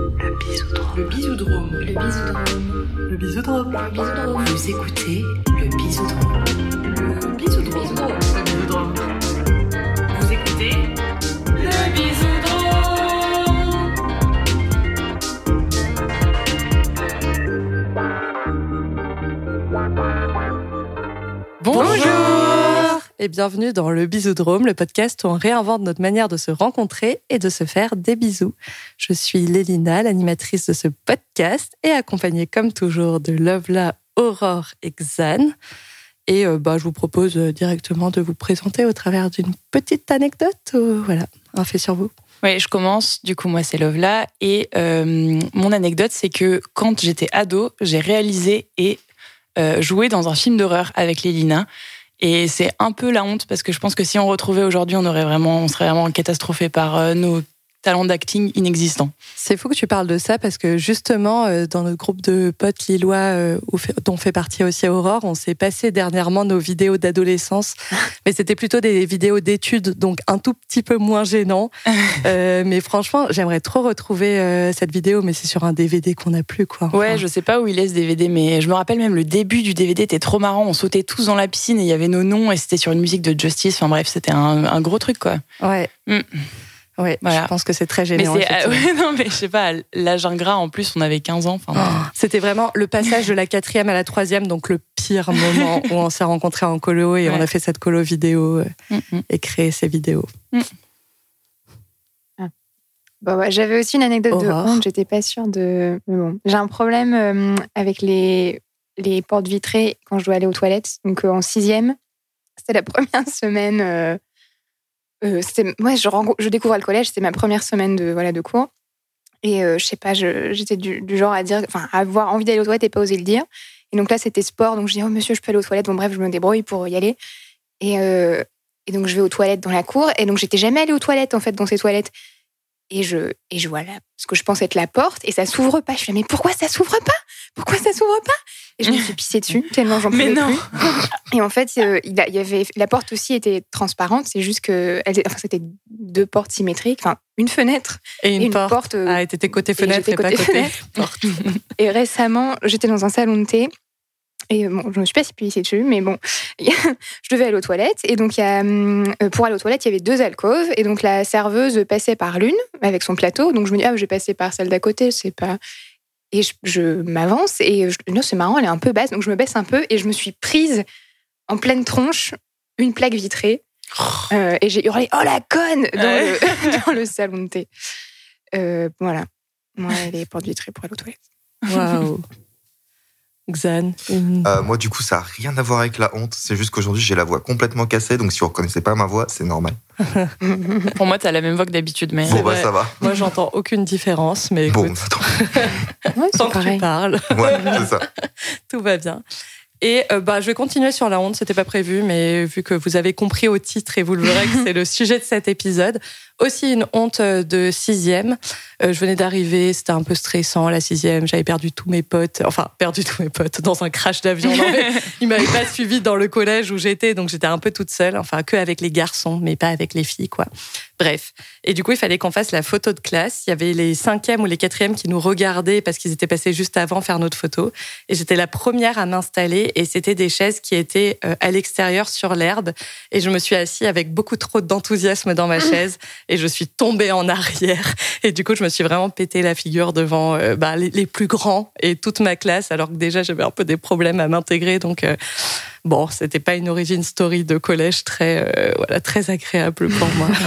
Le bisoudrome. Le bisoudrome. Le bisoudrome. Le bisoudrome. Le bisoudrome. Vous écoutez le bisoudrome. Le bisoudrome. Le bisoudrome. Vous et bienvenue dans le Bisoudrome, le podcast où on réinvente notre manière de se rencontrer et de se faire des bisous. Je suis Lélina, l'animatrice de ce podcast et accompagnée comme toujours de Lovela, Aurore et Xan. Et euh, bah, je vous propose euh, directement de vous présenter au travers d'une petite anecdote. voilà, un fait sur vous. Oui, je commence. Du coup, moi, c'est Lovela. Et euh, mon anecdote, c'est que quand j'étais ado, j'ai réalisé et joué dans un film d'horreur avec Lélina. Et c'est un peu la honte parce que je pense que si on retrouvait aujourd'hui, on aurait vraiment, on serait vraiment catastrophé par euh, nos talents d'acting inexistants. C'est fou que tu parles de ça parce que justement, euh, dans notre groupe de potes lillois, euh, dont fait partie aussi Aurore, on s'est passé dernièrement nos vidéos d'adolescence. mais c'était plutôt des vidéos d'études, donc un tout petit peu moins gênant. Euh, mais franchement, j'aimerais trop retrouver cette vidéo, mais c'est sur un DVD qu'on n'a plus, quoi. Ouais, je sais pas où il est ce DVD, mais je me rappelle même le début du DVD était trop marrant. On sautait tous dans la piscine et il y avait nos noms et c'était sur une musique de Justice. Enfin bref, c'était un, un gros truc quoi. Ouais. Mm. Ouais, Voilà. je pense que c'est très Mais gênant. c'est, effectivement. ouais, non, mais je sais pas, l'âge ingrat en plus, on avait 15 ans. Enfin, Oh, C'était vraiment le passage de la quatrième à la troisième, donc le pire moment où on s'est rencontrés en colo et Ouais. on a fait cette colo vidéo euh, mm, mm. et créé ces vidéos. Bon, ouais, J'avais aussi une anecdote Aurore. de honte, j'étais pas sûre de. Mais bon, j'ai un problème euh, avec les, les portes vitrées quand je dois aller aux toilettes. Donc euh, en sixième, c'était la première semaine. Euh, c'était, je, je découvre le collège, c'était ma première semaine de, voilà, de cours. Et euh, je sais pas, j'étais du, genre à dire, enfin, avoir envie d'aller aux toilettes et pas oser le dire. Et donc là, c'était sport, donc je dis, oh monsieur, je peux aller aux toilettes. Bon, bref, je me débrouille pour y aller. Et, euh, et donc, je vais aux toilettes dans la cour. Et donc, j'étais jamais allée aux toilettes, en fait, dans ces toilettes. Et je, et je vois là, ce que je pense être la porte, et ça s'ouvre pas. Je fais, mais pourquoi ça s'ouvre pas? Pourquoi ça s'ouvre pas? Et je me suis pissée dessus, tellement j'en Mais pouvais non. plus. Et en fait, euh, il, y avait, la porte aussi était transparente, c'est juste que elle, enfin, c'était deux portes symétriques, enfin, une fenêtre Et et une, porte. porte. euh, Ah, et t'étais côté fenêtre et, pas côté côté fenêtre. porte. Et récemment, j'étais dans un salon de thé. Et bon, je me suis pas si pissée dessus, mais bon, je devais aller aux toilettes. Et donc, il y a, euh, pour aller aux toilettes, il y avait deux alcôves. Et donc, la serveuse passait par l'une avec son plateau. Donc, je me dis, ah, je vais passer par celle d'à côté, c'est pas. Et je, je m'avance et je, non, c'est marrant, elle est un peu basse. Donc, je me baisse un peu et je me suis prise en pleine tronche une plaque vitrée. Euh, et j'ai hurlé, oh la conne dans, Ouais. le, dans le salon de thé. Euh, voilà. Moi, les portes vitrées pour aller aux toilettes. Waouh. Xan, une- Euh, moi, du coup, ça n'a rien à voir avec la honte. C'est juste qu'aujourd'hui, j'ai la voix complètement cassée. Donc, si vous ne reconnaissez pas ma voix, c'est normal. Pour moi, t'as la même voix que d'habitude, mais. Bon, bah, ça va. moi j'entends aucune différence, mais Bon, écoute, attends. Ouais, tant que tu parles, Ouais, c'est ça. tout va bien. Et euh, bah, je vais continuer sur la honte, c'était pas prévu, mais vu que vous avez compris au titre et vous le verrez que c'est le sujet de cet épisode, aussi une honte euh, de sixième. Euh, je venais d'arriver, c'était un peu stressant la sixième, j'avais perdu tous mes potes, enfin perdu tous mes potes dans un crash d'avion. Ils m'avaient pas suivi dans le collège où j'étais, donc j'étais un peu toute seule, enfin que avec les garçons, mais pas avec les filles, quoi. Bref. Et du coup, il fallait qu'on fasse la photo de classe. Il y avait les cinquièmes ou les quatrièmes qui nous regardaient parce qu'ils étaient passés juste avant faire notre photo. Et j'étais la première à m'installer et c'était des chaises qui étaient euh, à l'extérieur sur l'herbe. Et je me suis assise avec beaucoup trop d'enthousiasme dans ma chaise et je suis tombée en arrière. Et du coup, je me suis vraiment pété la figure devant euh, bah, les, les plus grands et toute ma classe, alors que déjà j'avais un peu des problèmes à m'intégrer. Donc, euh, bon, c'était pas une origin story de collège très, euh, voilà, très agréable pour moi.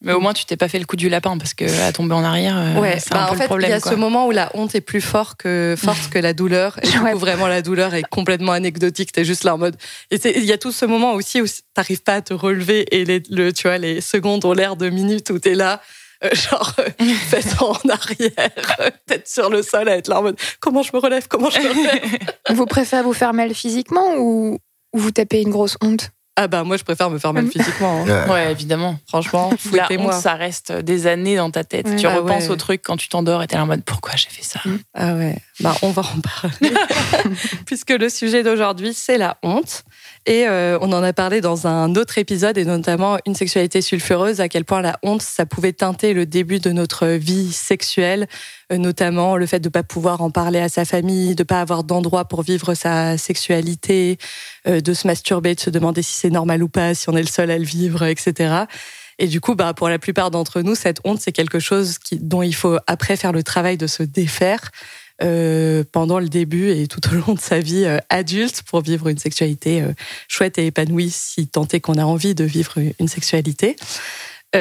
Mais au moins, tu t'es pas fait le coup du lapin parce que à tomber en arrière, euh, Ouais, c'est bah, un peu en le fait, problème. il y a quoi. ce moment où la honte est plus fort que, forte que la douleur. Et du coup, vraiment, la douleur est complètement anecdotique. T'es juste là en mode. Et il y a tout ce moment aussi où t'arrives pas à te relever et les, le, tu vois, les secondes ont l'air de minutes où t'es là. Euh, genre, euh, faites en arrière, euh, tête sur le sol, à être là en mode comment je me relève, comment je me relève? Vous préférez vous faire mal physiquement ou, ou vous tapez une grosse honte? Ah bah, moi, je préfère me faire mal Mhm. physiquement. hein. Ouais. Évidemment. Franchement, La honte, ça reste des années dans ta tête. Ouais. Tu Ah repenses ouais. au truc quand tu t'endors et t'es là en mode pourquoi j'ai fait ça? Ah ouais, bah, on va en parler. Puisque le sujet d'aujourd'hui, c'est la honte. Et euh, on en a parlé dans un autre épisode, et notamment une sexualité sulfureuse, à quel point la honte, ça pouvait teinter le début de notre vie sexuelle, euh, notamment le fait de ne pas pouvoir en parler à sa famille, de pas avoir d'endroit pour vivre sa sexualité, euh, de se masturber, de se demander si c'est normal ou pas, si on est le seul à le vivre, etc. Et du coup, bah, pour la plupart d'entre nous, cette honte, c'est quelque chose qui, dont il faut après faire le travail de se défaire euh, pendant le début et tout au long de sa vie euh, adulte pour vivre une sexualité euh, chouette et épanouie, si tant est qu'on a envie de vivre une sexualité. Et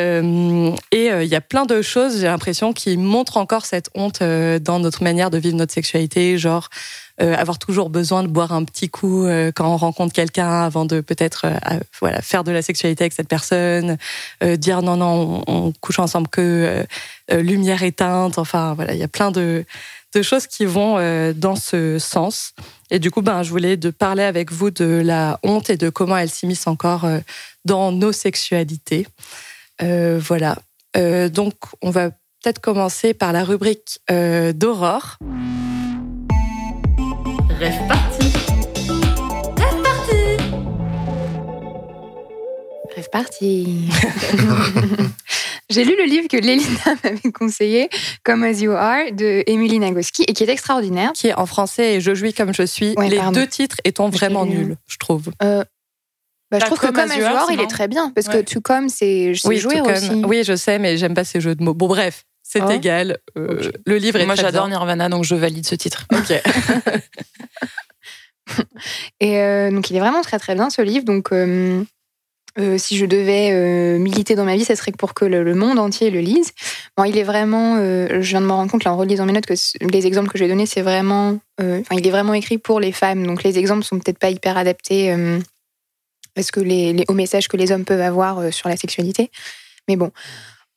il y a plein de choses, j'ai l'impression, qui montrent encore cette honte dans notre manière de vivre notre sexualité, genre avoir toujours besoin de boire un petit coup quand on rencontre quelqu'un avant de peut-être voilà faire de la sexualité avec cette personne, dire non non on, on couche ensemble que lumière éteinte, enfin voilà il y a plein de de choses qui vont euh, dans ce sens. Et du coup, ben, je voulais de parler avec vous de la honte et de comment elle s'immisce encore euh, dans nos sexualités. Euh, voilà. donc, on va peut-être commencer par la rubrique d'Aurore. Rêve parti. Rêve parti. Rêve parti. J'ai lu le livre que Lélina m'avait conseillé, Come As You Are, de Emily Nagoski, et qui est extraordinaire. Qui est en français et Je jouis comme je suis. Ouais, Les pardon. deux titres étant vraiment nuls, je trouve. Euh, bah, je trouve que Come Come As As You You Are, Are, il est très bien, parce que Ouais. To Come, c'est c'est Oui, jouer comme- aussi. oui, je sais, mais j'aime pas ces jeux de mots. Bon, bref, c'est Oh. égal. Euh. Le livre est Moi, très j'adore bien. Nirvana, donc je valide ce titre. Ok. Et euh, donc, il est vraiment très très bien ce livre. Donc, euh, euh, si je devais euh, militer dans ma vie, ça serait pour que le, monde entier le lise. Bon, il est vraiment. euh, je viens de me rendre compte là en relisant mes notes que les exemples que j'ai donnés, c'est vraiment. Enfin, il est vraiment écrit pour les femmes. Donc, les exemples sont peut-être pas hyper adaptés parce que les, aux messages que les hommes peuvent avoir sur la sexualité. Mais bon.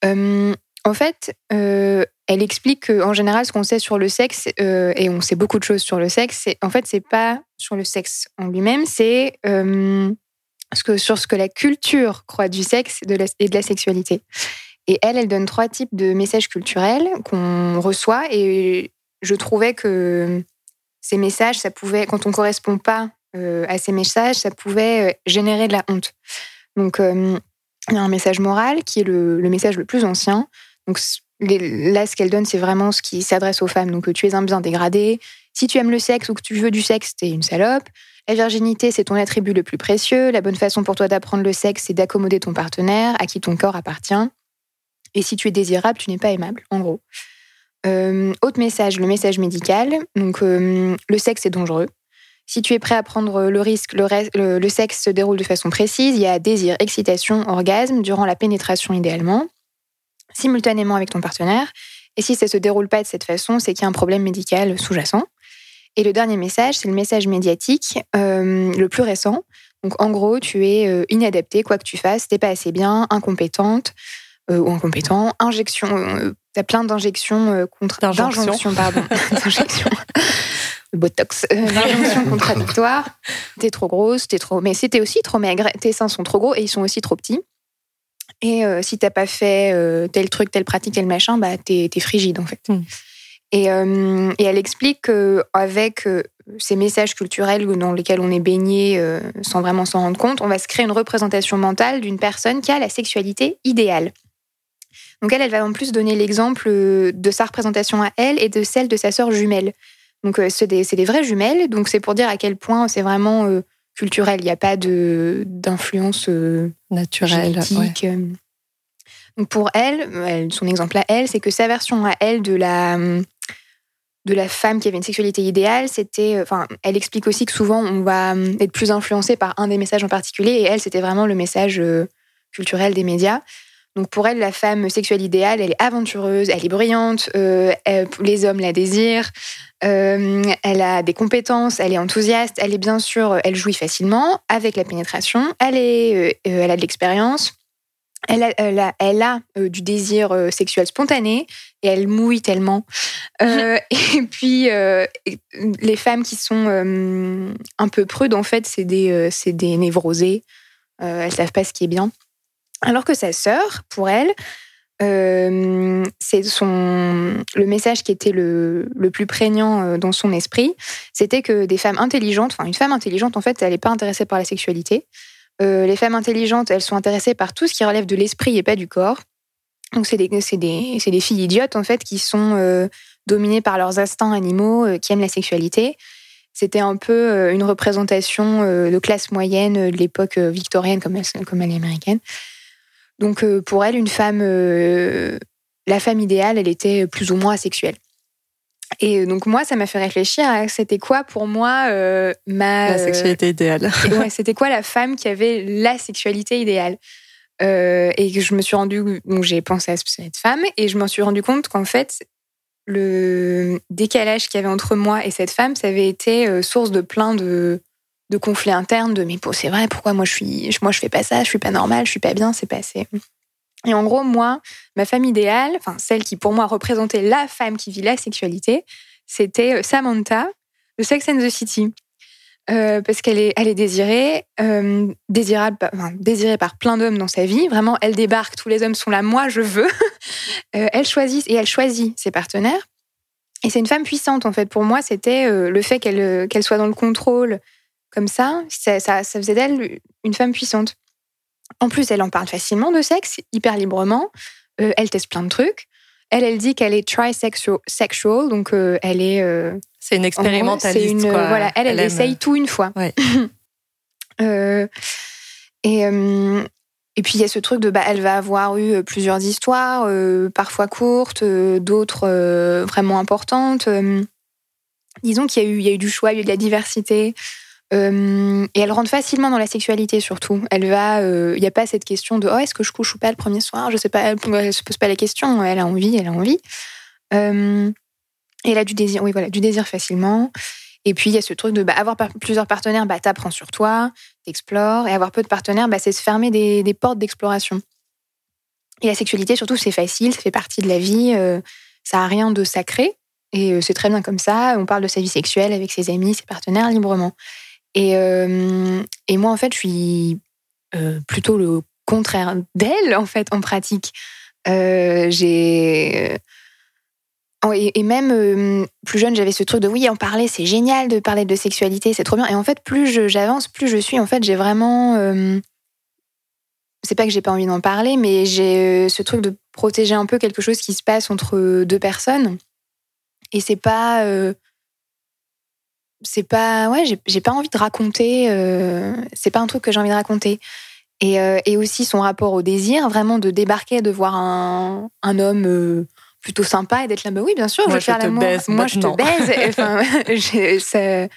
En fait, elle explique qu'en général, ce qu'on sait sur le sexe, et on sait beaucoup de choses sur le sexe, en fait, c'est pas sur le sexe en lui-même, c'est sur ce que la culture croit du sexe et de la sexualité. Et elle, elle donne trois types de messages culturels qu'on reçoit, et je trouvais que ces messages, ça pouvait, quand on correspond pas euh, à ces messages, ça pouvait euh, générer de la honte. Donc, euh, il y a un message moral qui est le, message le plus ancien. Donc là, ce qu'elle donne, c'est vraiment ce qui s'adresse aux femmes. Donc, tu es un bien dégradé. Si tu aimes le sexe ou que tu veux du sexe, t'es une salope. La virginité, c'est ton attribut le plus précieux. La bonne façon pour toi d'apprendre le sexe, c'est d'accommoder ton partenaire, à qui ton corps appartient. Et si tu es désirable, tu n'es pas aimable, en gros. Euh, autre message, le message médical. Donc, euh, le sexe est dangereux. Si tu es prêt à prendre le risque, le, le- sexe se déroule de façon précise. Il y a désir, excitation, orgasme durant la pénétration idéalement, simultanément avec ton partenaire. Et si ça se déroule pas de cette façon, c'est qu'il y a un problème médical sous-jacent. Et le dernier message, c'est le message médiatique, euh, le plus récent. Donc en gros, tu es euh, inadapté, quoi que tu fasses, t'es pas assez bien, incompétente euh, ou incompétent. Injection, euh, t'as plein d'injections contre D'injonctions. pardon, d'injections. Botox, d'injonctions contradictoires. T'es trop grosse, t'es trop, mais c'était aussi trop maigre. Tes seins sont trop gros et ils sont aussi trop petits. Et si t'as pas fait tel truc, telle pratique, tel machin, bah t'es t'es frigide en fait. Mm. Et, euh, et elle explique qu'avec ces messages culturels dans lesquels on est baigné euh, sans vraiment s'en rendre compte, on va se créer une représentation mentale d'une personne qui a la sexualité idéale. Donc elle, elle va en plus donner l'exemple euh, de sa représentation à elle et de celle de sa sœur jumelle. Donc euh, c'est des, des vraies jumelles, donc c'est pour dire à quel point c'est vraiment euh, culturel. Il n'y a pas d'influence euh, Naturel. ouais. génétique. euh. Donc pour elle- son exemple à elle, c'est que sa version à elle de la de la femme qui avait une sexualité idéale, c'était, euh, enfin, elle explique aussi que souvent on va euh, être plus influencé par un des messages en particulier, et elle, c'était vraiment le message euh, culturel des médias. Donc pour elle, la femme sexuelle idéale, elle est aventureuse, elle est brillante, les hommes la désirent, elle a des compétences, elle est enthousiaste, elle est bien sûr, elle jouit facilement avec la pénétration, elle, est, elle a de l'expérience, elle a, elle a, elle a, euh, du désir euh, sexuel spontané et elle mouille tellement. Euh, et puis, euh, les femmes qui sont euh, un peu prudes, en fait, c'est des, euh, névrosées. Euh, elles savent pas ce qui est bien. Alors que sa sœur, pour elle, euh, c'est son le message qui était le, le plus prégnant euh, dans son esprit, c'était que des femmes intelligentes, enfin une femme intelligente en fait, elle n'est pas intéressée par la sexualité. Euh, les femmes intelligentes, elles sont intéressées par tout ce qui relève de l'esprit et pas du corps. Donc c'est des, filles idiotes en fait qui sont euh, dominées par leurs instincts animaux, euh, qui aiment la sexualité. C'était un peu une représentation de classe moyenne de l'époque victorienne comme elle, comme elle est américaine. Donc pour elle, une femme, la femme idéale, elle était plus ou moins asexuelle. Et euh, donc moi, ça m'a fait réfléchir à c'était quoi pour moi euh, ma La sexualité idéale. ouais, c'était quoi la femme qui avait la sexualité idéale Euh, Et que je me suis rendu, donc j'ai pensé à cette femme et je m'en suis rendu compte qu'en fait le décalage qu'il y avait entre moi et cette femme, ça avait été source de plein de de conflits internes, de mais bon, c'est vrai, pourquoi moi je suis, moi je fais pas ça, je suis pas normale, je suis pas bien, c'est pas assez. Et en gros, moi, ma femme idéale, enfin celle qui pour moi représentait la femme qui vit la sexualité, c'était euh, Samantha de Sex and the City. Euh, parce qu'elle est, elle est désirée, euh, désirable, enfin, désirée par plein d'hommes dans sa vie. Vraiment, elle débarque, tous les hommes sont là, moi je veux. Elle choisit et elle choisit ses partenaires. Et c'est une femme puissante en fait. Pour moi, c'était le fait qu'elle qu'elle soit dans le contrôle comme ça, ça faisait d'elle une femme puissante. En plus, elle en parle facilement de sexe, hyper librement. Euh, elle teste plein de trucs. Elle, elle dit qu'elle est trisexual, sexual, donc euh, elle est euh, C'est une gros, expérimentaliste. c'est une- quoi. Voilà, elle, elle, essaye tout une fois. Ouais. Et, et puis il y a ce truc de, bah, elle va avoir eu plusieurs histoires, parfois courtes, d'autres vraiment importantes. Disons qu'il y, a eu- il y a eu du choix, il y a eu de la diversité. Euh, et elle rentre facilement dans la sexualité surtout. Elle va, euh, il n'y a pas cette question de oh est-ce que je couche ou pas le premier soir? Je sais pas, elle, elle se pose pas la question. Elle a envie, elle a envie. Euh, et elle a du désir, oui voilà, du désir facilement. Et puis il y a ce truc de bah, avoir plusieurs partenaires, bah t'apprends sur toi, t'explores. Et avoir peu de partenaires, bah, c'est se fermer des, portes d'exploration. Et la sexualité surtout c'est facile, ça fait partie de la vie. euh, ça a rien de sacré. Et euh, c'est très bien comme ça. On parle de sa vie sexuelle avec ses amis, ses partenaires librement. Et, euh, et moi, en fait, je suis euh, plutôt le contraire d'elle, en fait, en pratique. Euh, j'ai. Et, même plus jeune, j'avais ce truc de oui, en parler, c'est génial de parler de sexualité, c'est trop bien. Et en fait, plus j'avance, plus je suis, en fait, j'ai vraiment. c'est pas que j'ai pas envie d'en parler, mais j'ai ce truc de protéger un peu quelque chose qui se passe entre deux personnes. Et c'est pas. C'est pas. Ouais, j'ai- pas envie de raconter. euh, c'est pas un truc que j'ai envie de raconter. Et, euh, et aussi son rapport au désir, vraiment de débarquer, de voir un, un homme euh, plutôt sympa et d'être là, bah oui, bien sûr, Moi, je vais je faire te l'amour. baise Moi, je te baise. Enfin, je, ça-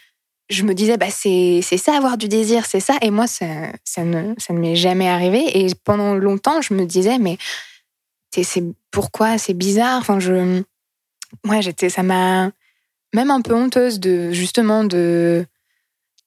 je me disais, bah, c'est ça, avoir du désir, c'est ça. Et moi, ça, ça ne, ça ne m'est jamais arrivé. Et pendant longtemps, je me disais, mais c'est pourquoi? C'est bizarre enfin je moi j'étais ça m'a même un peu honteuse de justement de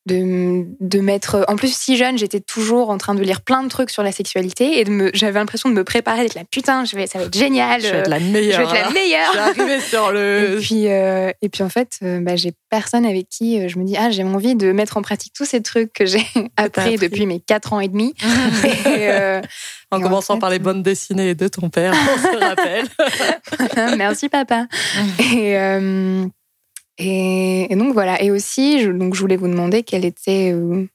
de, de mettre en plus si jeune j'étais toujours en train de lire plein de trucs sur la sexualité et de me j'avais l'impression de me préparer d'être là putain je vais ça va être génial Je vais être la je vais meilleure. être la meilleure Je vais arriver sur et le. puis, euh, et puis en fait, euh, bah, j'ai personne avec qui euh, je me dis ah j'ai envie de mettre en pratique tous ces trucs que j'ai appris, appris. depuis mes 4 ans et demi. et, euh, En et en commençant fait, par les bandes dessinées de ton père, on se rappelle. Merci papa. et, euh, et, donc voilà. Et aussi, je, donc je voulais vous demander quelle était euh,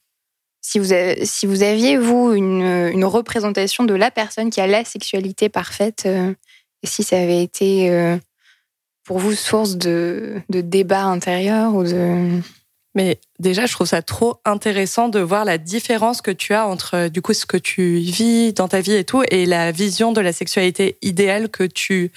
si vous si vous aviez vous une, une représentation de la personne qui a la sexualité parfaite euh, et si ça avait été euh, pour vous source de, de débat intérieur ou de Mais déjà, je trouve ça trop intéressant de voir la différence que tu as entre du coup ce que tu vis dans ta vie et tout et la vision de la sexualité idéale que tu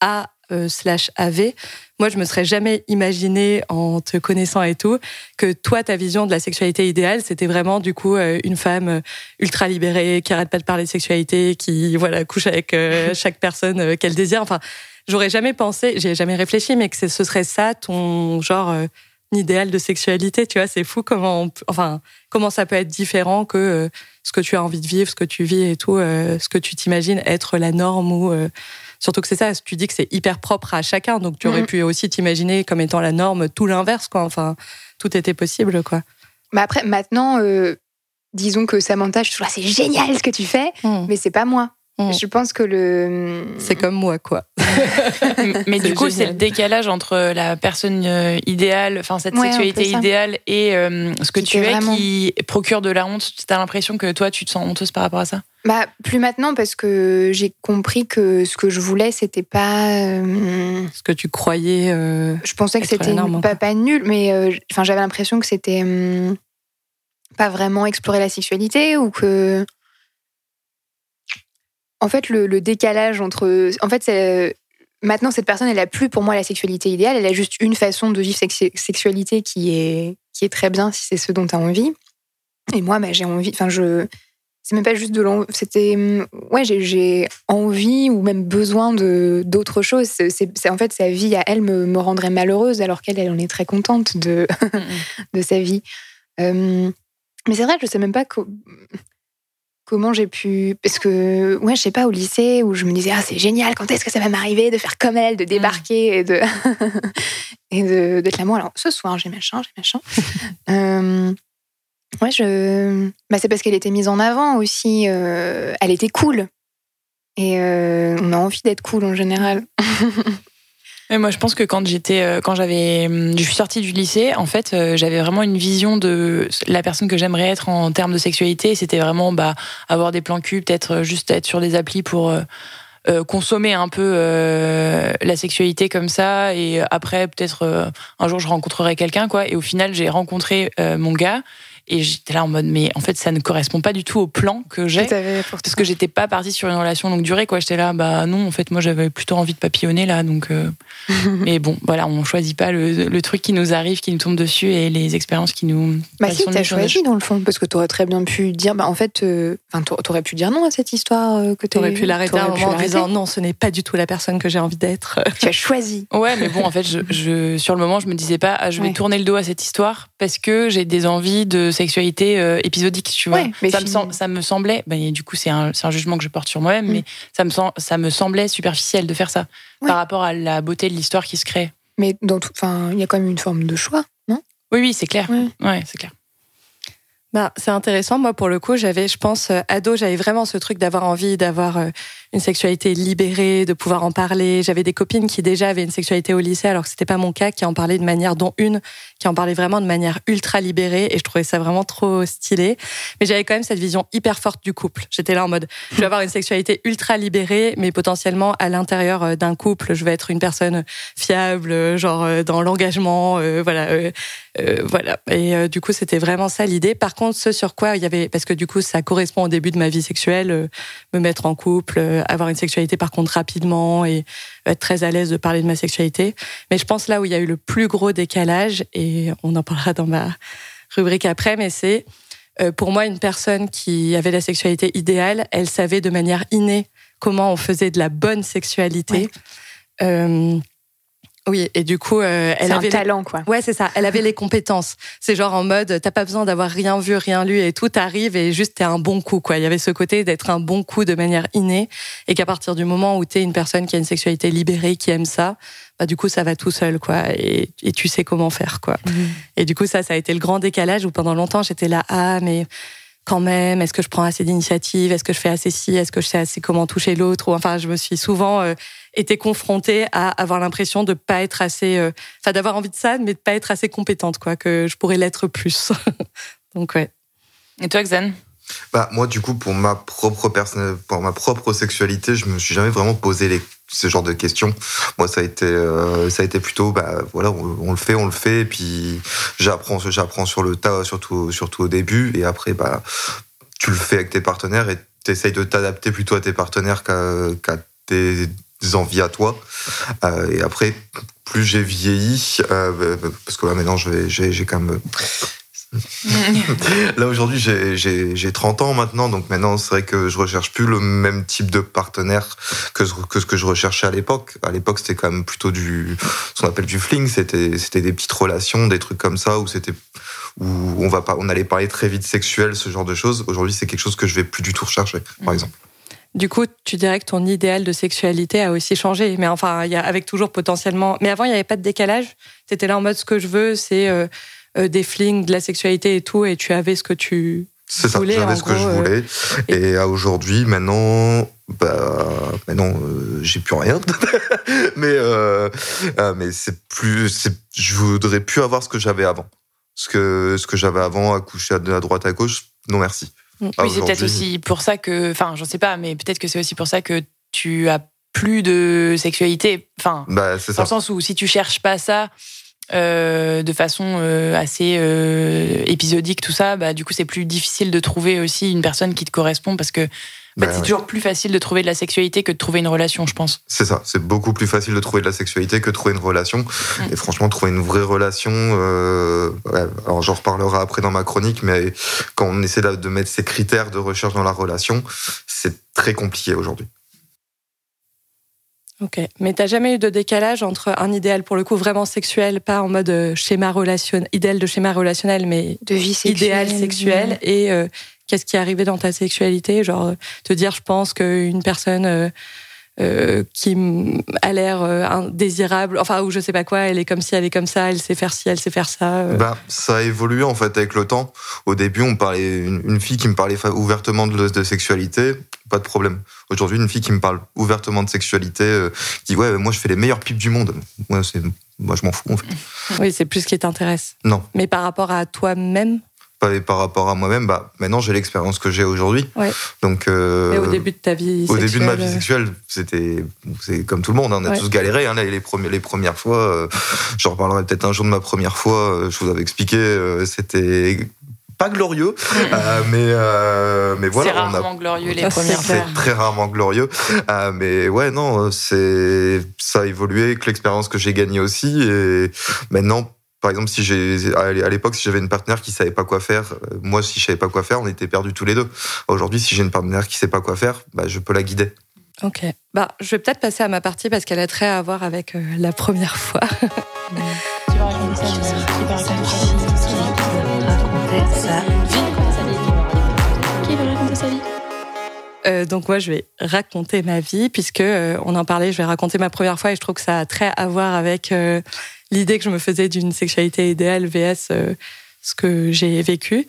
as slash avais. Moi, je me serais jamais imaginé en te connaissant et tout que toi, ta vision de la sexualité idéale, c'était vraiment du coup euh, une femme euh, ultra libérée qui arrête pas de parler de sexualité, qui voilà couche avec euh, chaque personne euh, qu'elle désire. Enfin, j'aurais jamais pensé, j'ai jamais réfléchi, mais que ce serait ça ton genre euh, idéal de sexualité, tu vois, c'est fou comment, on enfin, comment ça peut être différent que euh, ce que tu as envie de vivre, ce que tu vis et tout, euh, ce que tu t'imagines être la norme ou euh, surtout que c'est ça, tu dis que c'est hyper propre à chacun, donc tu aurais Mhm. pu aussi t'imaginer comme étant la norme, tout l'inverse, quoi. Enfin, tout était possible, quoi. Mais après, maintenant, euh, disons que Samantha, je suis toujours là, c'est génial ce que tu fais, Mhm. mais c'est pas moi. Mm. Je pense que le. C'est comme moi, quoi. Mais du coup, c'est le décalage entre la personne euh, idéale, enfin cette Ouais, sexualité idéale et euh, ce que Qui tu es vraiment. qui procure de la honte. T'as l'impression que toi, tu te sens honteuse par rapport à ça? Bah, plus maintenant parce que j'ai compris que ce que je voulais, c'était pas. euh, Ce que tu croyais. euh, je pensais que c'était pas, pas nul, mais euh, enfin, j'avais l'impression que c'était hum, pas vraiment explorer la sexualité ou que. En fait, le, le décalage entre. En fait, c'est. Maintenant, cette personne, elle a plus pour moi la sexualité idéale. Elle a juste une façon de vivre cette sexualité qui est, qui est très bien si c'est ce dont tu as envie. Et moi, bah, j'ai envie. Enfin, je. C'est même pas juste de l'envie. C'était. hum, Ouais, j'ai- envie ou même besoin de d'autres choses. C'est, en fait, sa vie à elle me, me rendrait malheureuse alors qu'elle, elle en est très contente de, de sa vie. Euh, mais c'est vrai, je sais même pas comment j'ai pu. Parce que, ouais, je sais pas, au lycée où je me disais, ah, c'est génial, quand est-ce que ça va m'arriver de faire comme elle, de débarquer et de. et d'être là, moi, alors ce soir, j'ai machin, j'ai machin. Euh, Ouais, je. Bah, c'est parce qu'elle était mise en avant aussi. euh, Elle était cool. Et euh, on a envie d'être cool en général. Moi, je pense que quand j'étais, euh, quand j'avais, hum, je suis sortie du lycée, en fait, euh, j'avais vraiment une vision de la personne que j'aimerais être en termes de sexualité. C'était vraiment, bah, avoir des plans cul, peut-être euh, juste être sur des applis pour euh, consommer un peu euh, la sexualité comme ça. Et après, peut-être un jour, je rencontrerai quelqu'un, quoi. Et au final, j'ai rencontré mon gars. Et j'étais là en mode, mais en fait, ça ne correspond pas du tout au plan que j'ai. Parce que j'étais pas partie sur une relation longue durée, quoi. J'étais là, bah non, en fait, moi, j'avais plutôt envie de papillonner, là. Donc, euh, mais bon, voilà, on choisit pas le, le truc qui nous arrive, qui nous tombe dessus et les expériences qui nous. Bah si, t'as choisi dans le fond, parce que t'aurais très bien pu dire, bah en fait, euh, enfin, t'a- t'aurais pu dire non à cette histoire euh, que T'aurais pu l'arrêter à un moment en disant non, ce n'est pas du tout la personne que j'ai envie d'être. Tu as choisi. Ouais, mais bon, en fait, je, je- sur le moment, je me disais pas, ah, je vais Ouais. tourner le dos à cette histoire parce que j'ai des envies de sexualité euh, épisodique, tu vois. Ouais, mais ça, me fi- sem- ça me semblait, ben, du coup, c'est un, c'est un jugement que je porte sur moi-même, Mm. mais ça me, ça me semblait superficiel de faire ça Ouais. par rapport à la beauté de l'histoire qui se crée. Mais dans tout, enfin, il y a quand même une forme de choix, non? Oui, oui, c'est clair. Ouais. Ouais, c'est clair. Bah, c'est intéressant. Moi, pour le coup, j'avais, je pense, euh, ado, j'avais vraiment ce truc d'avoir envie d'avoir euh, une sexualité libérée, de pouvoir en parler. J'avais des copines qui déjà avaient une sexualité au lycée, alors que c'était pas mon cas, qui en parlaient de manière, dont une qui en parlait vraiment de manière ultra libérée, et je trouvais ça vraiment trop stylé. Mais j'avais quand même cette vision hyper forte du couple. J'étais là en mode, je vais avoir une sexualité ultra libérée, mais potentiellement à l'intérieur euh, d'un couple, je vais être une personne fiable, euh, genre euh, dans l'engagement, voilà. voilà. Et du coup, c'était vraiment ça l'idée. Par contre, ce sur quoi il y avait, parce que du coup, ça correspond au début de ma vie sexuelle, me mettre en couple, avoir une sexualité par contre rapidement et être très à l'aise de parler de ma sexualité. Mais je pense là où il y a eu le plus gros décalage, et on en parlera dans ma rubrique après, mais c'est euh, pour moi une personne qui avait la sexualité idéale, elle savait de manière innée comment on faisait de la bonne sexualité. Euh, oui, et du coup, euh, elle un avait les- talent, quoi. Ouais, c'est ça. Elle avait les compétences. C'est genre en mode, t'as pas besoin d'avoir rien vu, rien lu et tout t'arrive et juste t'es un bon coup, quoi. Il y avait ce côté d'être un bon coup de manière innée et qu'à partir du moment où t'es une personne qui a une sexualité libérée, qui aime ça, bah du coup ça va tout seul, quoi. Et, et tu sais comment faire, quoi. Et du coup ça, ça a été le grand décalage où pendant longtemps j'étais là, ah mais quand même, est-ce que je prends assez d'initiative? Est-ce que je fais assez ci? Est-ce que je sais assez comment toucher l'autre? Ou enfin, je me suis souvent euh, été confrontée à avoir l'impression de pas être assez, euh, enfin d'avoir envie de ça, mais de pas être assez compétente, quoi, que je pourrais l'être plus. Donc ouais. Et toi, Xan Bah, moi, du coup, pour ma propre personne, pour ma propre sexualité, je me suis jamais vraiment posé les, ce genre de questions. Moi, ça a été, euh, ça a été plutôt, bah, voilà, on, on le fait, on le fait, et puis j'apprends, j'apprends sur le tas, surtout, surtout au début, et après, bah, tu le fais avec tes partenaires et t'essayes de t'adapter plutôt à tes partenaires qu'à, qu'à tes envies à toi. Euh, et après, plus j'ai vieilli, euh, parce que là, maintenant, j'ai, quand même Là aujourd'hui j'ai- j'ai j'ai 30 ans maintenant, donc maintenant c'est vrai que je recherche plus le même type de partenaire que ce que, ce que je recherchais à l'époque. À l'époque c'était quand même plutôt du ce qu'on appelle du fling, c'était c'était des petites relations, des trucs comme ça où c'était où on va pas on allait parler très vite sexuel, ce genre de choses. Aujourd'hui c'est quelque chose que je vais plus du tout rechercher, par exemple. Du coup, tu dirais que ton idéal de sexualité a aussi changé, mais enfin, il y a avec toujours potentiellement. Mais avant, il n'y avait pas de décalage. T'étais là en mode ce que je veux, c'est euh, euh, des flings, de la sexualité et tout, et tu avais ce que tu C'est ça, j'avais ce que je euh, voulais. Et à aujourd'hui, maintenant, bah, maintenant, euh, j'ai plus rien. mais euh, euh, mais c'est plus, c'est, je voudrais plus avoir ce que j'avais avant. Ce que ce que j'avais avant, à coucher à, à droite à gauche, non merci. Oui, c'est peut-être aussi pour ça que, enfin, j'en sais pas, mais peut-être que c'est aussi pour ça que tu as plus de sexualité. Enfin, Bah, dans ça. le sens où si tu cherches pas ça euh, de façon euh, assez euh, épisodique, tout ça, bah du coup c'est plus difficile de trouver aussi une personne qui te correspond parce que bah, Bah, c'est ouais. toujours plus facile de trouver de la sexualité que de trouver une relation, je pense. C'est ça, c'est beaucoup plus facile de trouver de la sexualité que de trouver une relation. Mm. Et franchement, trouver une vraie relation, euh, ouais, alors j'en reparlerai après dans ma chronique, mais quand on essaie de mettre ces critères de recherche dans la relation, c'est très compliqué aujourd'hui. Ok. Mais t'as jamais eu de décalage entre un idéal pour le coup vraiment sexuel, pas en mode euh, schéma relationnel, idéal de schéma relationnel, mais De vie sexuelle. idéal sexuel et euh, qu'est-ce qui est arrivé dans ta sexualité Genre, euh, te dire, je pense qu'une personne euh, euh, qui a l'air indésirable, enfin, ou je sais pas quoi, elle est comme ci, elle est comme ça, elle sait faire ci, elle sait faire ça. euh. Bah, ça a évolué en fait avec le temps. Au début, on parlait une, une fille qui me parlait ouvertement de, de sexualité, pas de problème. Aujourd'hui, une fille qui me parle ouvertement de sexualité, euh, qui dit ouais, moi je fais les meilleures pipes du monde. Moi, c'est, moi je m'en fous en fait. Oui, c'est plus ce qui t'intéresse. Non. Mais par rapport à toi-même, par rapport à moi-même. Bah, maintenant j'ai l'expérience que j'ai aujourd'hui. Ouais. Donc. euh, mais au début de ta vie Au début de ma sexuelle, vie euh, sexuelle, c'était c'est comme tout le monde, hein, on a Ouais. tous galéré. Hein, les, les, premiers, les premières fois, euh, j'en reparlerai peut-être un jour de ma première fois. euh, je vous avais expliqué, euh, c'était pas glorieux, euh, mais euh, mais voilà, c'est on a rarement glorieux les premières c'est fois. c'est très rarement glorieux. Euh, mais ouais, non, c'est ça a évolué avec l'expérience que j'ai gagnée aussi. Et maintenant, par exemple, si j'ai à l'époque, si j'avais une partenaire qui savait pas quoi faire, euh, moi, si je savais pas quoi faire, on était perdus tous les deux. Aujourd'hui, si j'ai une partenaire qui sait pas quoi faire, bah, je peux la guider. Ok. Bah, je vais peut-être passer à ma partie parce qu'elle a très à voir avec euh, la première fois. Tu vas raconter ça, tu vas raconter ça. Raconter ça. Qui veut raconter sa vie? Euh, donc moi, je vais raconter ma vie puisque euh, on en parlait. Je vais raconter ma première fois et je trouve que ça a très à voir avec euh, l'idée que je me faisais d'une sexualité idéale vs euh, ce que j'ai vécu.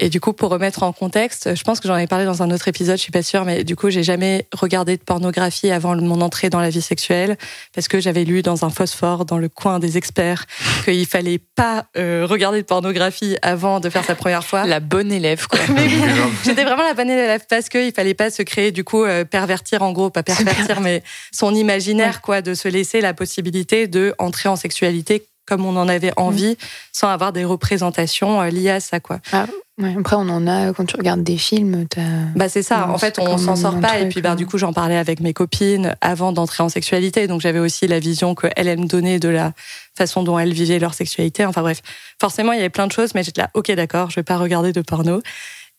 Et du coup, pour remettre en contexte, je pense que j'en ai parlé dans un autre épisode, je suis pas sûre, mais du coup, j'ai jamais regardé de pornographie avant mon entrée dans la vie sexuelle parce que j'avais lu dans un phosphore dans le coin des experts qu'il fallait pas euh, regarder de pornographie avant de faire sa première fois. La bonne élève, quoi. Mais oui, j'étais vraiment la bonne élève parce qu'il fallait pas se créer, du coup, euh, pervertir, en gros, pas pervertir, mais son imaginaire, quoi, de se laisser la possibilité de entrer en sexualité comme on en avait envie, sans avoir des représentations euh, liées à ça, quoi. Ouais, après, on en a quand tu regardes des films. Bah c'est ça. Non, en fait, on s'en sort pas. Et puis, bah, hein. du coup, j'en parlais avec mes copines avant d'entrer en sexualité. Donc, j'avais aussi la vision que elles me donnaient de la façon dont elles vivaient leur sexualité. Enfin bref, forcément, il y avait plein de choses, mais j'étais là, ok, d'accord, je vais pas regarder de porno.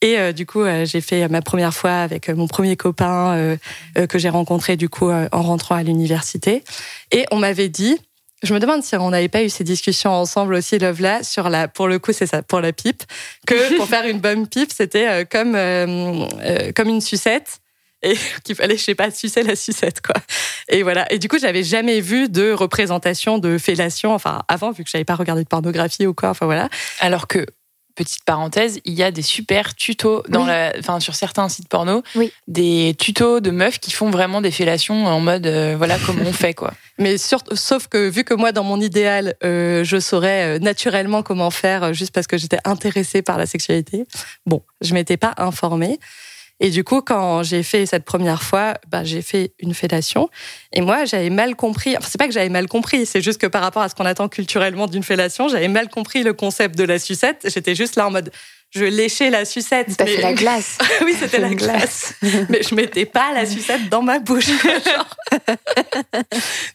Et euh, du coup, euh, j'ai fait ma première fois avec euh, mon premier copain euh, euh, que j'ai rencontré du coup euh, en rentrant à l'université. Et on m'avait dit, je me demande si on n'avait pas eu ces discussions ensemble aussi, Love là, sur la, pour le coup, c'est ça, pour la pipe, que pour faire une bonne pipe, c'était euh, comme euh, euh, comme une sucette et qu'il fallait, je sais pas, sucer la sucette, quoi. Et voilà. Et du coup, j'avais jamais vu de représentation de fellation, enfin, avant, vu que j'avais pas regardé de pornographie ou quoi, enfin voilà. Alors que, petite parenthèse, il y a des super tutos dans Oui. la, enfin, sur certains sites porno, Oui. des tutos de meufs qui font vraiment des fellations en mode euh, voilà comment on fait quoi. Mais sur- sauf que vu que moi, dans mon idéal, euh, je saurais euh, naturellement comment faire juste parce que j'étais intéressée par la sexualité. Bon, je m'étais pas informée. Et du coup, quand j'ai fait cette première fois, bah, j'ai fait une fellation. Et moi, j'avais mal compris. Enfin, c'est pas que j'avais mal compris, c'est juste que par rapport à ce qu'on attend culturellement d'une fellation, j'avais mal compris le concept de la sucette. J'étais juste là en mode, je léchais la sucette. T'as mais- la glace. oui, c'était la glace. Mais je mettais pas la sucette dans ma bouche. Genre.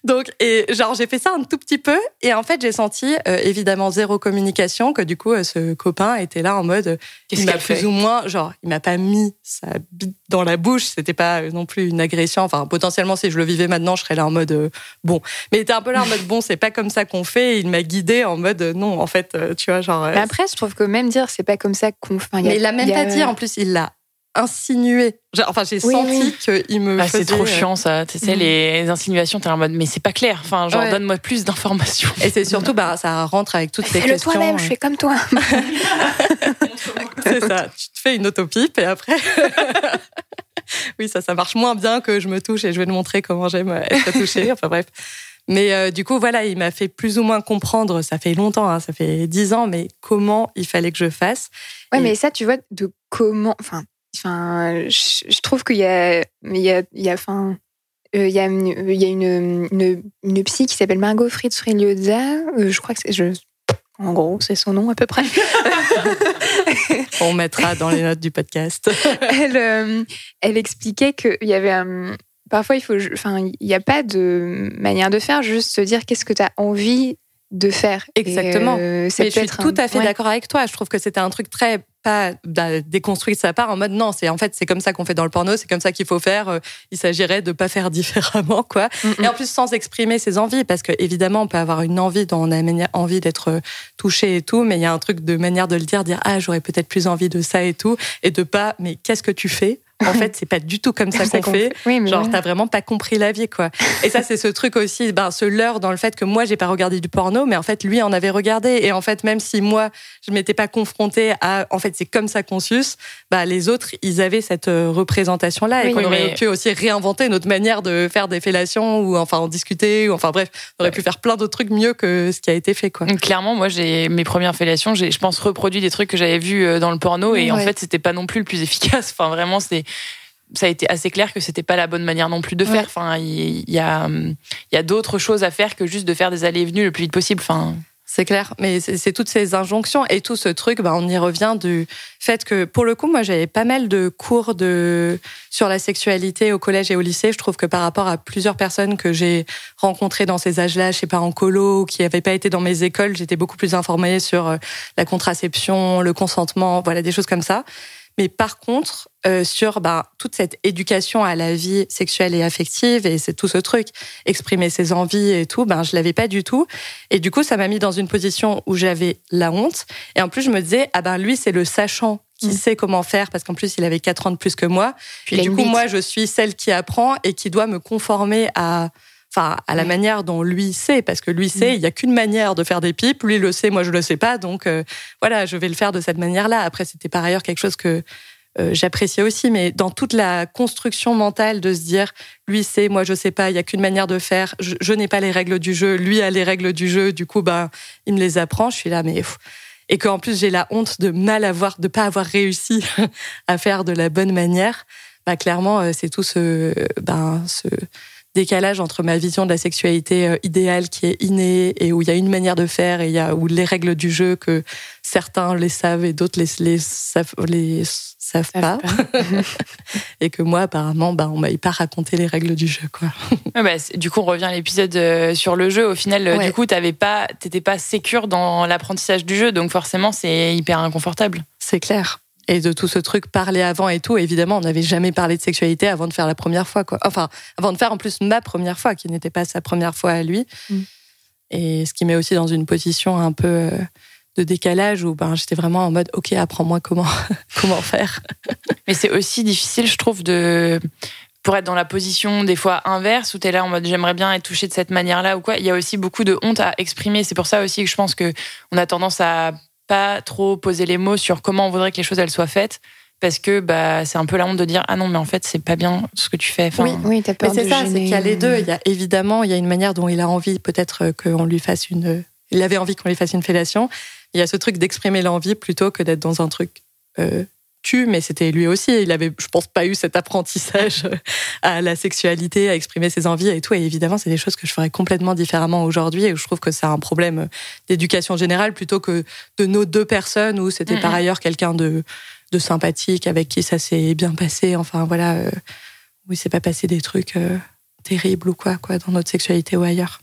Donc, et genre, j'ai fait ça un tout petit peu. Et en fait, j'ai senti, euh, évidemment, zéro communication, que du coup, euh, ce copain était là en mode, Qu'est-ce il m'a plus ou moins, genre, il m'a pas mis sa bite dans la bouche. C'était pas euh, non plus une agression. Enfin, potentiellement, si je le vivais maintenant, je serais là en mode, euh, bon. Mais il était un peu là en mode, bon, c'est pas comme ça qu'on fait. Et il m'a guidé en mode, euh, non, en fait, euh, tu vois, genre. euh, Mais après, je trouve que même dire c'est pas comme ça qu'on. enfin, mais il l'a même il y a- pas dit, en plus, il l'a insinué. Enfin, j'ai Oui, senti oui. qu'il me Ah, c'est trop euh, chiant ça. Tu sais, Mhm. les insinuations, t'es en mode, mais c'est pas clair. Enfin, genre, Ouais. donne-moi plus d'informations. Et c'est surtout, bah, ça rentre avec toutes ces Fais-le questions. toi-même, euh, je fais comme toi. C'est ça. Tu te fais une autopipe et après. oui, ça, ça marche moins bien que je me touche et je vais te montrer comment j'aime être touchée. Enfin bref. Mais euh, du coup, voilà, il m'a fait plus ou moins comprendre. Ça fait longtemps, hein, ça fait dix ans, mais comment il fallait que je fasse. Ouais, Et- mais ça, tu vois, de comment. Enfin, enfin je, je trouve qu'il y a. Il y a, il y a, enfin, euh, il y a, une, y a une, une, une psy qui s'appelle Margot Fritz Frigliozza. Euh, je crois que c'est. Je, en gros, c'est son nom à peu près. On mettra dans les notes du podcast. elle, elle expliquait qu'il y avait un. Parfois, il faut. Enfin, il n'y a pas de manière de faire, juste se dire qu'est-ce que tu as envie de faire. Exactement. euh, Mais je suis un- tout à fait ouais. d'accord avec toi. Je trouve que c'était un truc très pas déconstruit de sa part en mode non, c'est en fait c'est comme ça qu'on fait dans le porno, c'est comme ça qu'il faut faire. euh, Il s'agirait de pas faire différemment quoi. Mm, Et en plus sans exprimer ses envies parce que évidemment on peut avoir une envie dont on a envie d'être euh, touché et tout, mais il y a un truc de manière de le dire, dire ah j'aurais peut-être plus envie de ça et tout, et de pas mais qu'est-ce que tu fais? En fait c'est pas du tout comme ça qu'on fait. Oui, mais Genre, t'as vraiment pas compris la vie, quoi. Et ça, c'est ce truc aussi, ben, ce leurre dans le fait que moi, j'ai pas regardé du porno, mais en fait, lui en avait regardé. Et en fait, même si moi, je m'étais pas confrontée à, en fait, c'est comme ça qu'on suce, bah, les autres, ils avaient cette euh, représentation-là. Et qu'on aurait pu aussi réinventer notre manière de faire des fellations, ou enfin, en discuter, ou enfin, bref, on aurait pu faire plein d'autres trucs mieux que ce qui a été fait, quoi. Clairement, moi, j'ai mes premières fellations, j'ai, je pense, reproduit des trucs que j'avais vus euh, dans le porno et en fait, c'était pas non plus le plus efficace. Enfin, vraiment, c'est, ça a été assez clair que c'était pas la bonne manière non plus de faire. Ouais. Enfin, il y, a, il y a d'autres choses à faire que juste de faire des allées et venues le plus vite possible. Enfin, C'est clair, mais c'est toutes ces injonctions et tout ce truc, bah, on y revient du fait que, pour le coup, moi, j'avais pas mal de cours de sur la sexualité au collège et au lycée. Je trouve que par rapport à plusieurs personnes que j'ai rencontrées dans ces âges-là, je sais pas, en colo, ou qui n'avaient pas été dans mes écoles, j'étais beaucoup plus informée sur euh, la contraception, le consentement, voilà, des choses comme ça. Mais par contre, euh, sur bah, toute cette éducation à la vie sexuelle et affective, et c'est tout ce truc, exprimer ses envies et tout, ben je l'avais pas du tout. Et du coup, ça m'a mis dans une position où j'avais la honte. Et en plus, je me disais, ah ben lui, c'est le sachant qui Mm. sait comment faire, parce qu'en plus, il avait quatre ans de plus que moi. Puis du coup, bite. moi, je suis celle qui apprend et qui doit me conformer à, enfin, à la Ouais. manière dont lui sait, parce que lui sait, Mm. il y a qu'une manière de faire des pipes. Lui le sait, moi je le sais pas. Donc euh, voilà, je vais le faire de cette manière-là. Après, c'était par ailleurs quelque chose que euh, j'appréciais aussi, mais dans toute la construction mentale de se dire, lui sait, moi je sais pas, il y a qu'une manière de faire. Je, je n'ai pas les règles du jeu, lui a les règles du jeu. Du coup, ben, il me les apprend. Je suis là, mais pff. et qu'en plus j'ai la honte de mal avoir, de pas avoir réussi à faire de la bonne manière. Bah clairement, euh, c'est tout ce, ben, ce décalage entre ma vision de la sexualité euh, idéale qui est innée et où il y a une manière de faire et il y a où les règles du jeu que certains les savent et d'autres les les savent, les savent pas et que moi apparemment bah on m'avait pas raconté les règles du jeu quoi. ouais, bah, du coup, on revient à l'épisode euh, sur le jeu. Au final, euh, Ouais. du coup, t'avais pas, t'étais pas sécure dans l'apprentissage du jeu, donc forcément, c'est hyper inconfortable. C'est clair. Et de tout ce truc parler avant et tout, évidemment, on n'avait jamais parlé de sexualité avant de faire la première fois, quoi. Enfin, avant de faire en plus ma première fois, qui n'était pas sa première fois à lui. Mm. Et ce qui met aussi dans une position un peu euh, de décalage où ben, j'étais vraiment en mode, OK, apprends-moi comment, comment faire. Mais c'est aussi difficile, je trouve, de pour être dans la position des fois inverse où tu es là en mode j'aimerais bien être touché de cette manière-là ou quoi. Il y a aussi beaucoup de honte à exprimer. C'est pour ça aussi que je pense que on a tendance à pas trop poser les mots sur comment on voudrait que les choses elles soient faites parce que bah c'est un peu la honte de dire ah non mais en fait c'est pas bien ce que tu fais. Enfin, Oui, oui, t'as Mais peur c'est de ça, c'est qu'il y a les deux. Il y a évidemment, il y a une manière dont il a envie, peut-être euh, qu'on lui fasse une. Il avait envie qu'on lui fasse une fellation. Il y a ce truc d'exprimer l'envie plutôt que d'être dans un truc euh, tu, mais c'était lui aussi. Il avait, je pense, pas eu cet apprentissage à la sexualité, à exprimer ses envies et tout. Et évidemment, c'est des choses que je ferais complètement différemment aujourd'hui. Et je trouve que c'est un problème d'éducation générale plutôt que de nos deux personnes où c'était par ailleurs quelqu'un de, de sympathique avec qui ça s'est bien passé. Enfin voilà, euh, où il s'est pas passé des trucs euh, terribles ou quoi, quoi, dans notre sexualité ou ailleurs.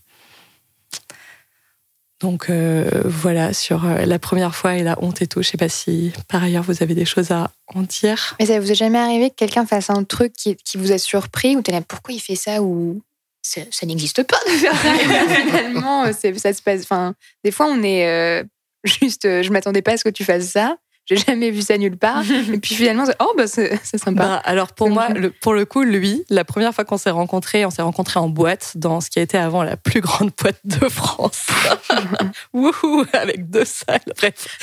Donc euh, voilà, sur euh, la première fois et la honte et tout, je sais pas si par ailleurs vous avez des choses à en dire. Mais ça vous est jamais arrivé que quelqu'un fasse un truc qui, qui vous a surpris ou t'es là pourquoi il fait ça ou ça, ça n'existe pas de faire ça? Finalement euh, c'est- ça se passe enfin des fois on est euh, juste euh, je m'attendais pas à ce que tu fasses ça j'ai jamais vu ça nulle part. Et puis finalement, c'est- oh bah c'est sympa. Bah, alors pour moi, le- pour le coup, lui, la première fois qu'on s'est rencontrés, on s'est rencontrés en boîte dans ce qui a été avant la plus grande boîte de France. Wouhou, avec deux salles, bref.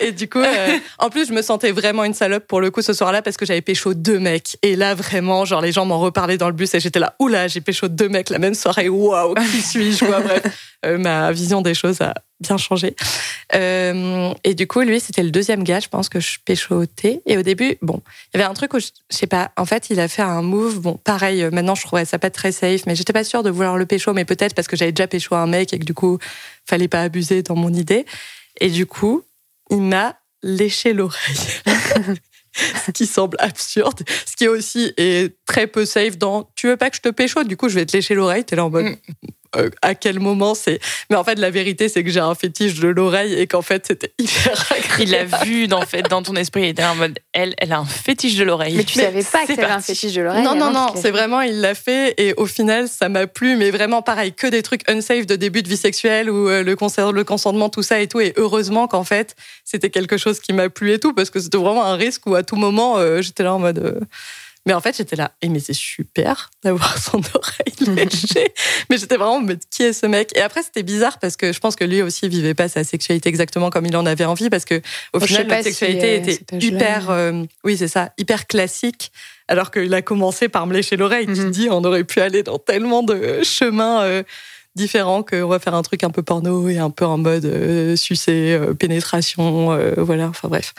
Et du coup, euh, en plus, je me sentais vraiment une salope pour le coup ce soir-là parce que j'avais pécho deux mecs. Et là, vraiment, genre les gens m'en reparlaient dans le bus et j'étais là, oula, j'ai pécho deux mecs la même soirée. Waouh, qui suis-je? Bref, Euh, ma vision des choses a bien changé. Euh, et du coup, lui, c'était le deuxième gars, je pense que je péchotais. Et au début, bon, il y avait un truc où je, je sais pas. En fait, il a fait un move. Bon, pareil. euh, Maintenant, je trouvais ça pas très safe, mais j'étais pas sûre de vouloir le pécho, mais peut-être parce que j'avais déjà pécho un mec et que du coup, fallait pas abuser dans mon idée. Et du coup, il m'a léché l'oreille. ce qui semble absurde, ce qui aussi est très peu safe dans tu veux pas que je te pécho, du coup je vais te lécher l'oreille, t'es là en mode Mm. Euh, à quel moment c'est. Mais en fait, la vérité, c'est que j'ai un fétiche de l'oreille et qu'en fait, c'était hyper agréable. Il l'a vu dans, fait, dans ton esprit, il était en mode elle, elle a un fétiche de l'oreille. mais tu mais savais pas que c'est t'avais un fétiche de l'oreille Non, non, non, c'est vraiment, il l'a fait et au final, ça m'a plu, mais vraiment pareil, que des trucs unsafe de début de vie sexuelle où euh, le, concert, le consentement, tout ça et tout. Et heureusement qu'en fait, c'était quelque chose qui m'a plu et tout, parce que c'était vraiment un risque où à tout moment, euh, j'étais là en mode. Mais en fait, j'étais là, et mais c'est super d'avoir son oreille léchée. mais j'étais vraiment, en mode, qui est ce mec? Et après, c'était bizarre parce que je pense que lui aussi vivait pas sa sexualité exactement comme il en avait envie, parce que au sais final, si, sexualité était hyper, euh, oui, c'est ça, hyper classique. Alors qu'il a commencé par me lécher l'oreille. Tu te Mhm. dis, on aurait pu aller dans tellement de chemins euh, différents qu'on va faire un truc un peu porno et un peu en mode euh, sucer, euh, pénétration, voilà. Enfin bref.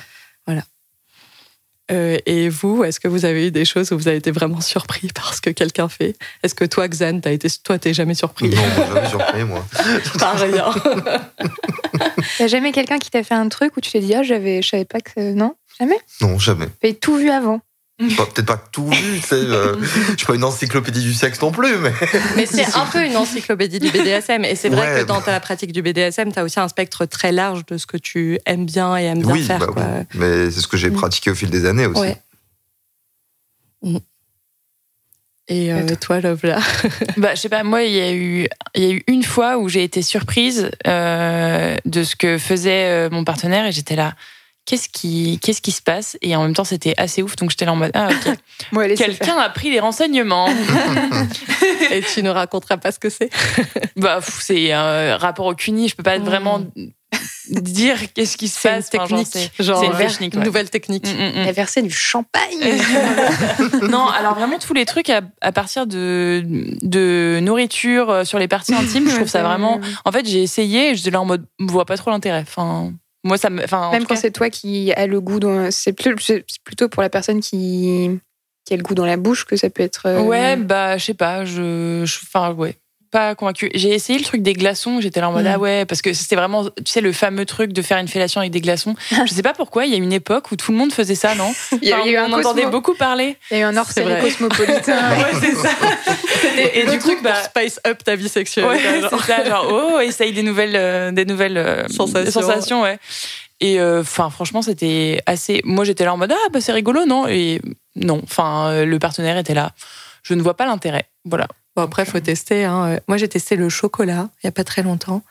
Euh, et vous, est-ce que vous avez eu des choses où vous avez été vraiment surpris par ce que quelqu'un fait? Est-ce que toi, Xan, t'as été, toi, t'es jamais surpris? Non, jamais surpris, moi. par rien T'as jamais quelqu'un qui t'a fait un truc où tu t'es dit, ah, j'avais, je savais pas que. Non? Jamais? Non, jamais. T'avais tout vu avant. Peut-être pas tout vu, tu sais. euh, je suis pas une encyclopédie du sexe non plus, mais. Mais c'est un peu une encyclopédie du BDSM. Et c'est vrai Ouais. que dans ta pratique du BDSM, tu as aussi un spectre très large de ce que tu aimes bien et aimes bien oui, faire. bah quoi. oui. mais c'est ce que j'ai Mm. pratiqué au fil des années aussi. Ouais. Mm. Et euh, Et toi, Love, là? Bah, je sais pas, moi, il y a eu, il y a eu une fois où j'ai été surprise euh, de ce que faisait euh, mon partenaire et j'étais là. Qu'est-ce qui, qu'est-ce qui se passe? Et en même temps, c'était assez ouf, donc j'étais là en mode ah ok. Quelqu'un a pris les renseignements. Et tu nous raconteras pas ce que c'est bah, c'est un rapport au CUNY. Je peux pas Mm. vraiment dire qu'est-ce qui se C'est une passe. Enfin, genre, technique. c'est- genre, c'est une euh, technique, ouais. nouvelle technique. Mm, mm, mm. Versé du champagne. non, alors vraiment tous les trucs à, à partir de, de nourriture euh, sur les parties intimes, je trouve ça vraiment. En fait, j'ai essayé et j'étais là en mode, je vois pas trop l'intérêt. Enfin, moi, ça me. Même quand cas- c'est toi qui as le goût, dans... c'est plutôt pour la personne qui... qui a le goût dans la bouche que ça peut être. euh, Ouais, bah, je sais pas, je. je- Enfin, ouais. Pas convaincu. J'ai essayé le truc des glaçons, j'étais là en mode Mm. ah ouais, parce que c'était vraiment, tu sais, le fameux truc de faire une fellation avec des glaçons. je sais pas pourquoi, il y a une époque où tout le monde faisait ça, non? Il y a, Enfin, eu On un entendait cosmo- beaucoup parler. Il y a eu un hors cosmopolitain. Ouais, c'est ça. Et du coup, truc bah. spice up ta vie sexuelle. Ouais, c'est ça, genre, oh, essaye des nouvelles, euh, des nouvelles euh, Sensations. sensations, ouais. Et euh, enfin, franchement, c'était assez. Moi, j'étais là en mode ah bah c'est rigolo, non? Et non, enfin, le partenaire était là. Je ne vois pas l'intérêt. Voilà. Bon, après, faut tester. Hein. Euh, Moi, j'ai testé le chocolat il y a pas très longtemps.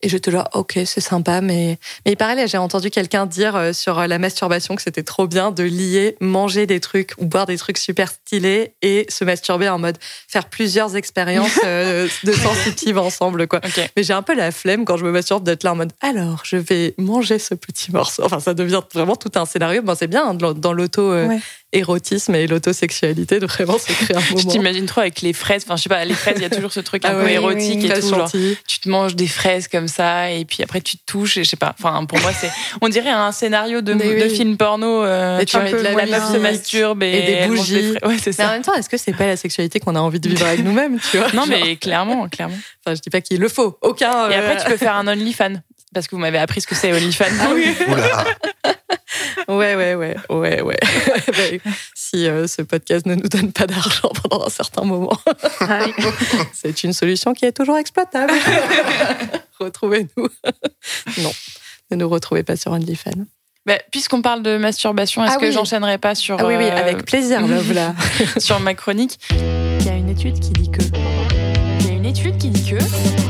Et j'étais là, ok, c'est sympa, mais mais il là, j'ai entendu quelqu'un dire euh, sur la masturbation que c'était trop bien de lier manger des trucs ou boire des trucs super stylés et se masturber en mode faire plusieurs expériences euh, de sensitives ensemble, quoi. Mais j'ai un peu la flemme quand je me masturbe d'être là en mode alors je vais manger ce petit morceau. Enfin, ça devient vraiment tout un scénario. Bon, c'est bien hein, dans dans l'auto-érotisme et l'auto-sexualité de vraiment se créer un Je moment. t'imagine trop avec les fraises. Enfin, je sais pas, les fraises, il y a toujours ce truc un Ah peu érotique oui, et tout. Genre, tu te manges des fraises comme ça et puis après tu te touches et je sais pas. Enfin, pour moi, c'est. On dirait un scénario de, film porno. Euh, Et tu tu vois, mets de la la meuf se masturbe et, et des bougies. fraises. Ouais, c'est Mais en même temps, est-ce que c'est pas la sexualité qu'on a envie de vivre avec nous-mêmes, tu vois Non, Genre, mais clairement, clairement. enfin, je dis pas qu'il le faut. Aucun. Et euh, après, tu peux faire un OnlyFans. Parce que vous m'avez appris ce que c'est OnlyFans. Ah oui. Ouais, ouais, ouais, ouais, ouais. Bah, si euh, ce podcast ne nous donne pas d'argent pendant un certain moment, Ah c'est une solution qui est toujours exploitable. Retrouvez-nous. non, ne nous retrouvez pas sur OnlyFans. Bah, Puisqu'on parle de masturbation, est-ce Ah que oui. j'enchaînerai pas sur, Ah oui, oui, euh, avec plaisir, Love, là. sur ma chronique? Il y a une étude qui dit que. Il y a une étude qui dit que.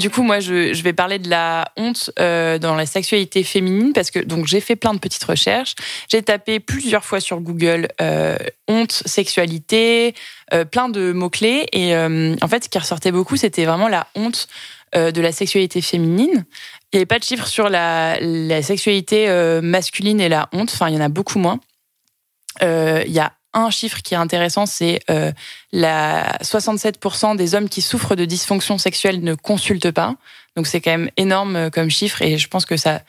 Du coup, moi, je, vais parler de la honte euh, dans la sexualité féminine parce que donc j'ai fait plein de petites recherches. J'ai tapé plusieurs fois sur Google euh, honte, sexualité, euh, plein de mots clés et en fait, ce qui ressortait beaucoup, c'était vraiment la honte de la sexualité féminine. Il n'y avait pas de chiffres sur la, la sexualité masculine et la honte. Enfin, il y en a beaucoup moins. Il y a un chiffre qui est intéressant, c'est euh, la 67% des hommes qui souffrent de dysfonction sexuelle ne consultent pas. Donc c'est quand même énorme euh, comme chiffre et je pense que ça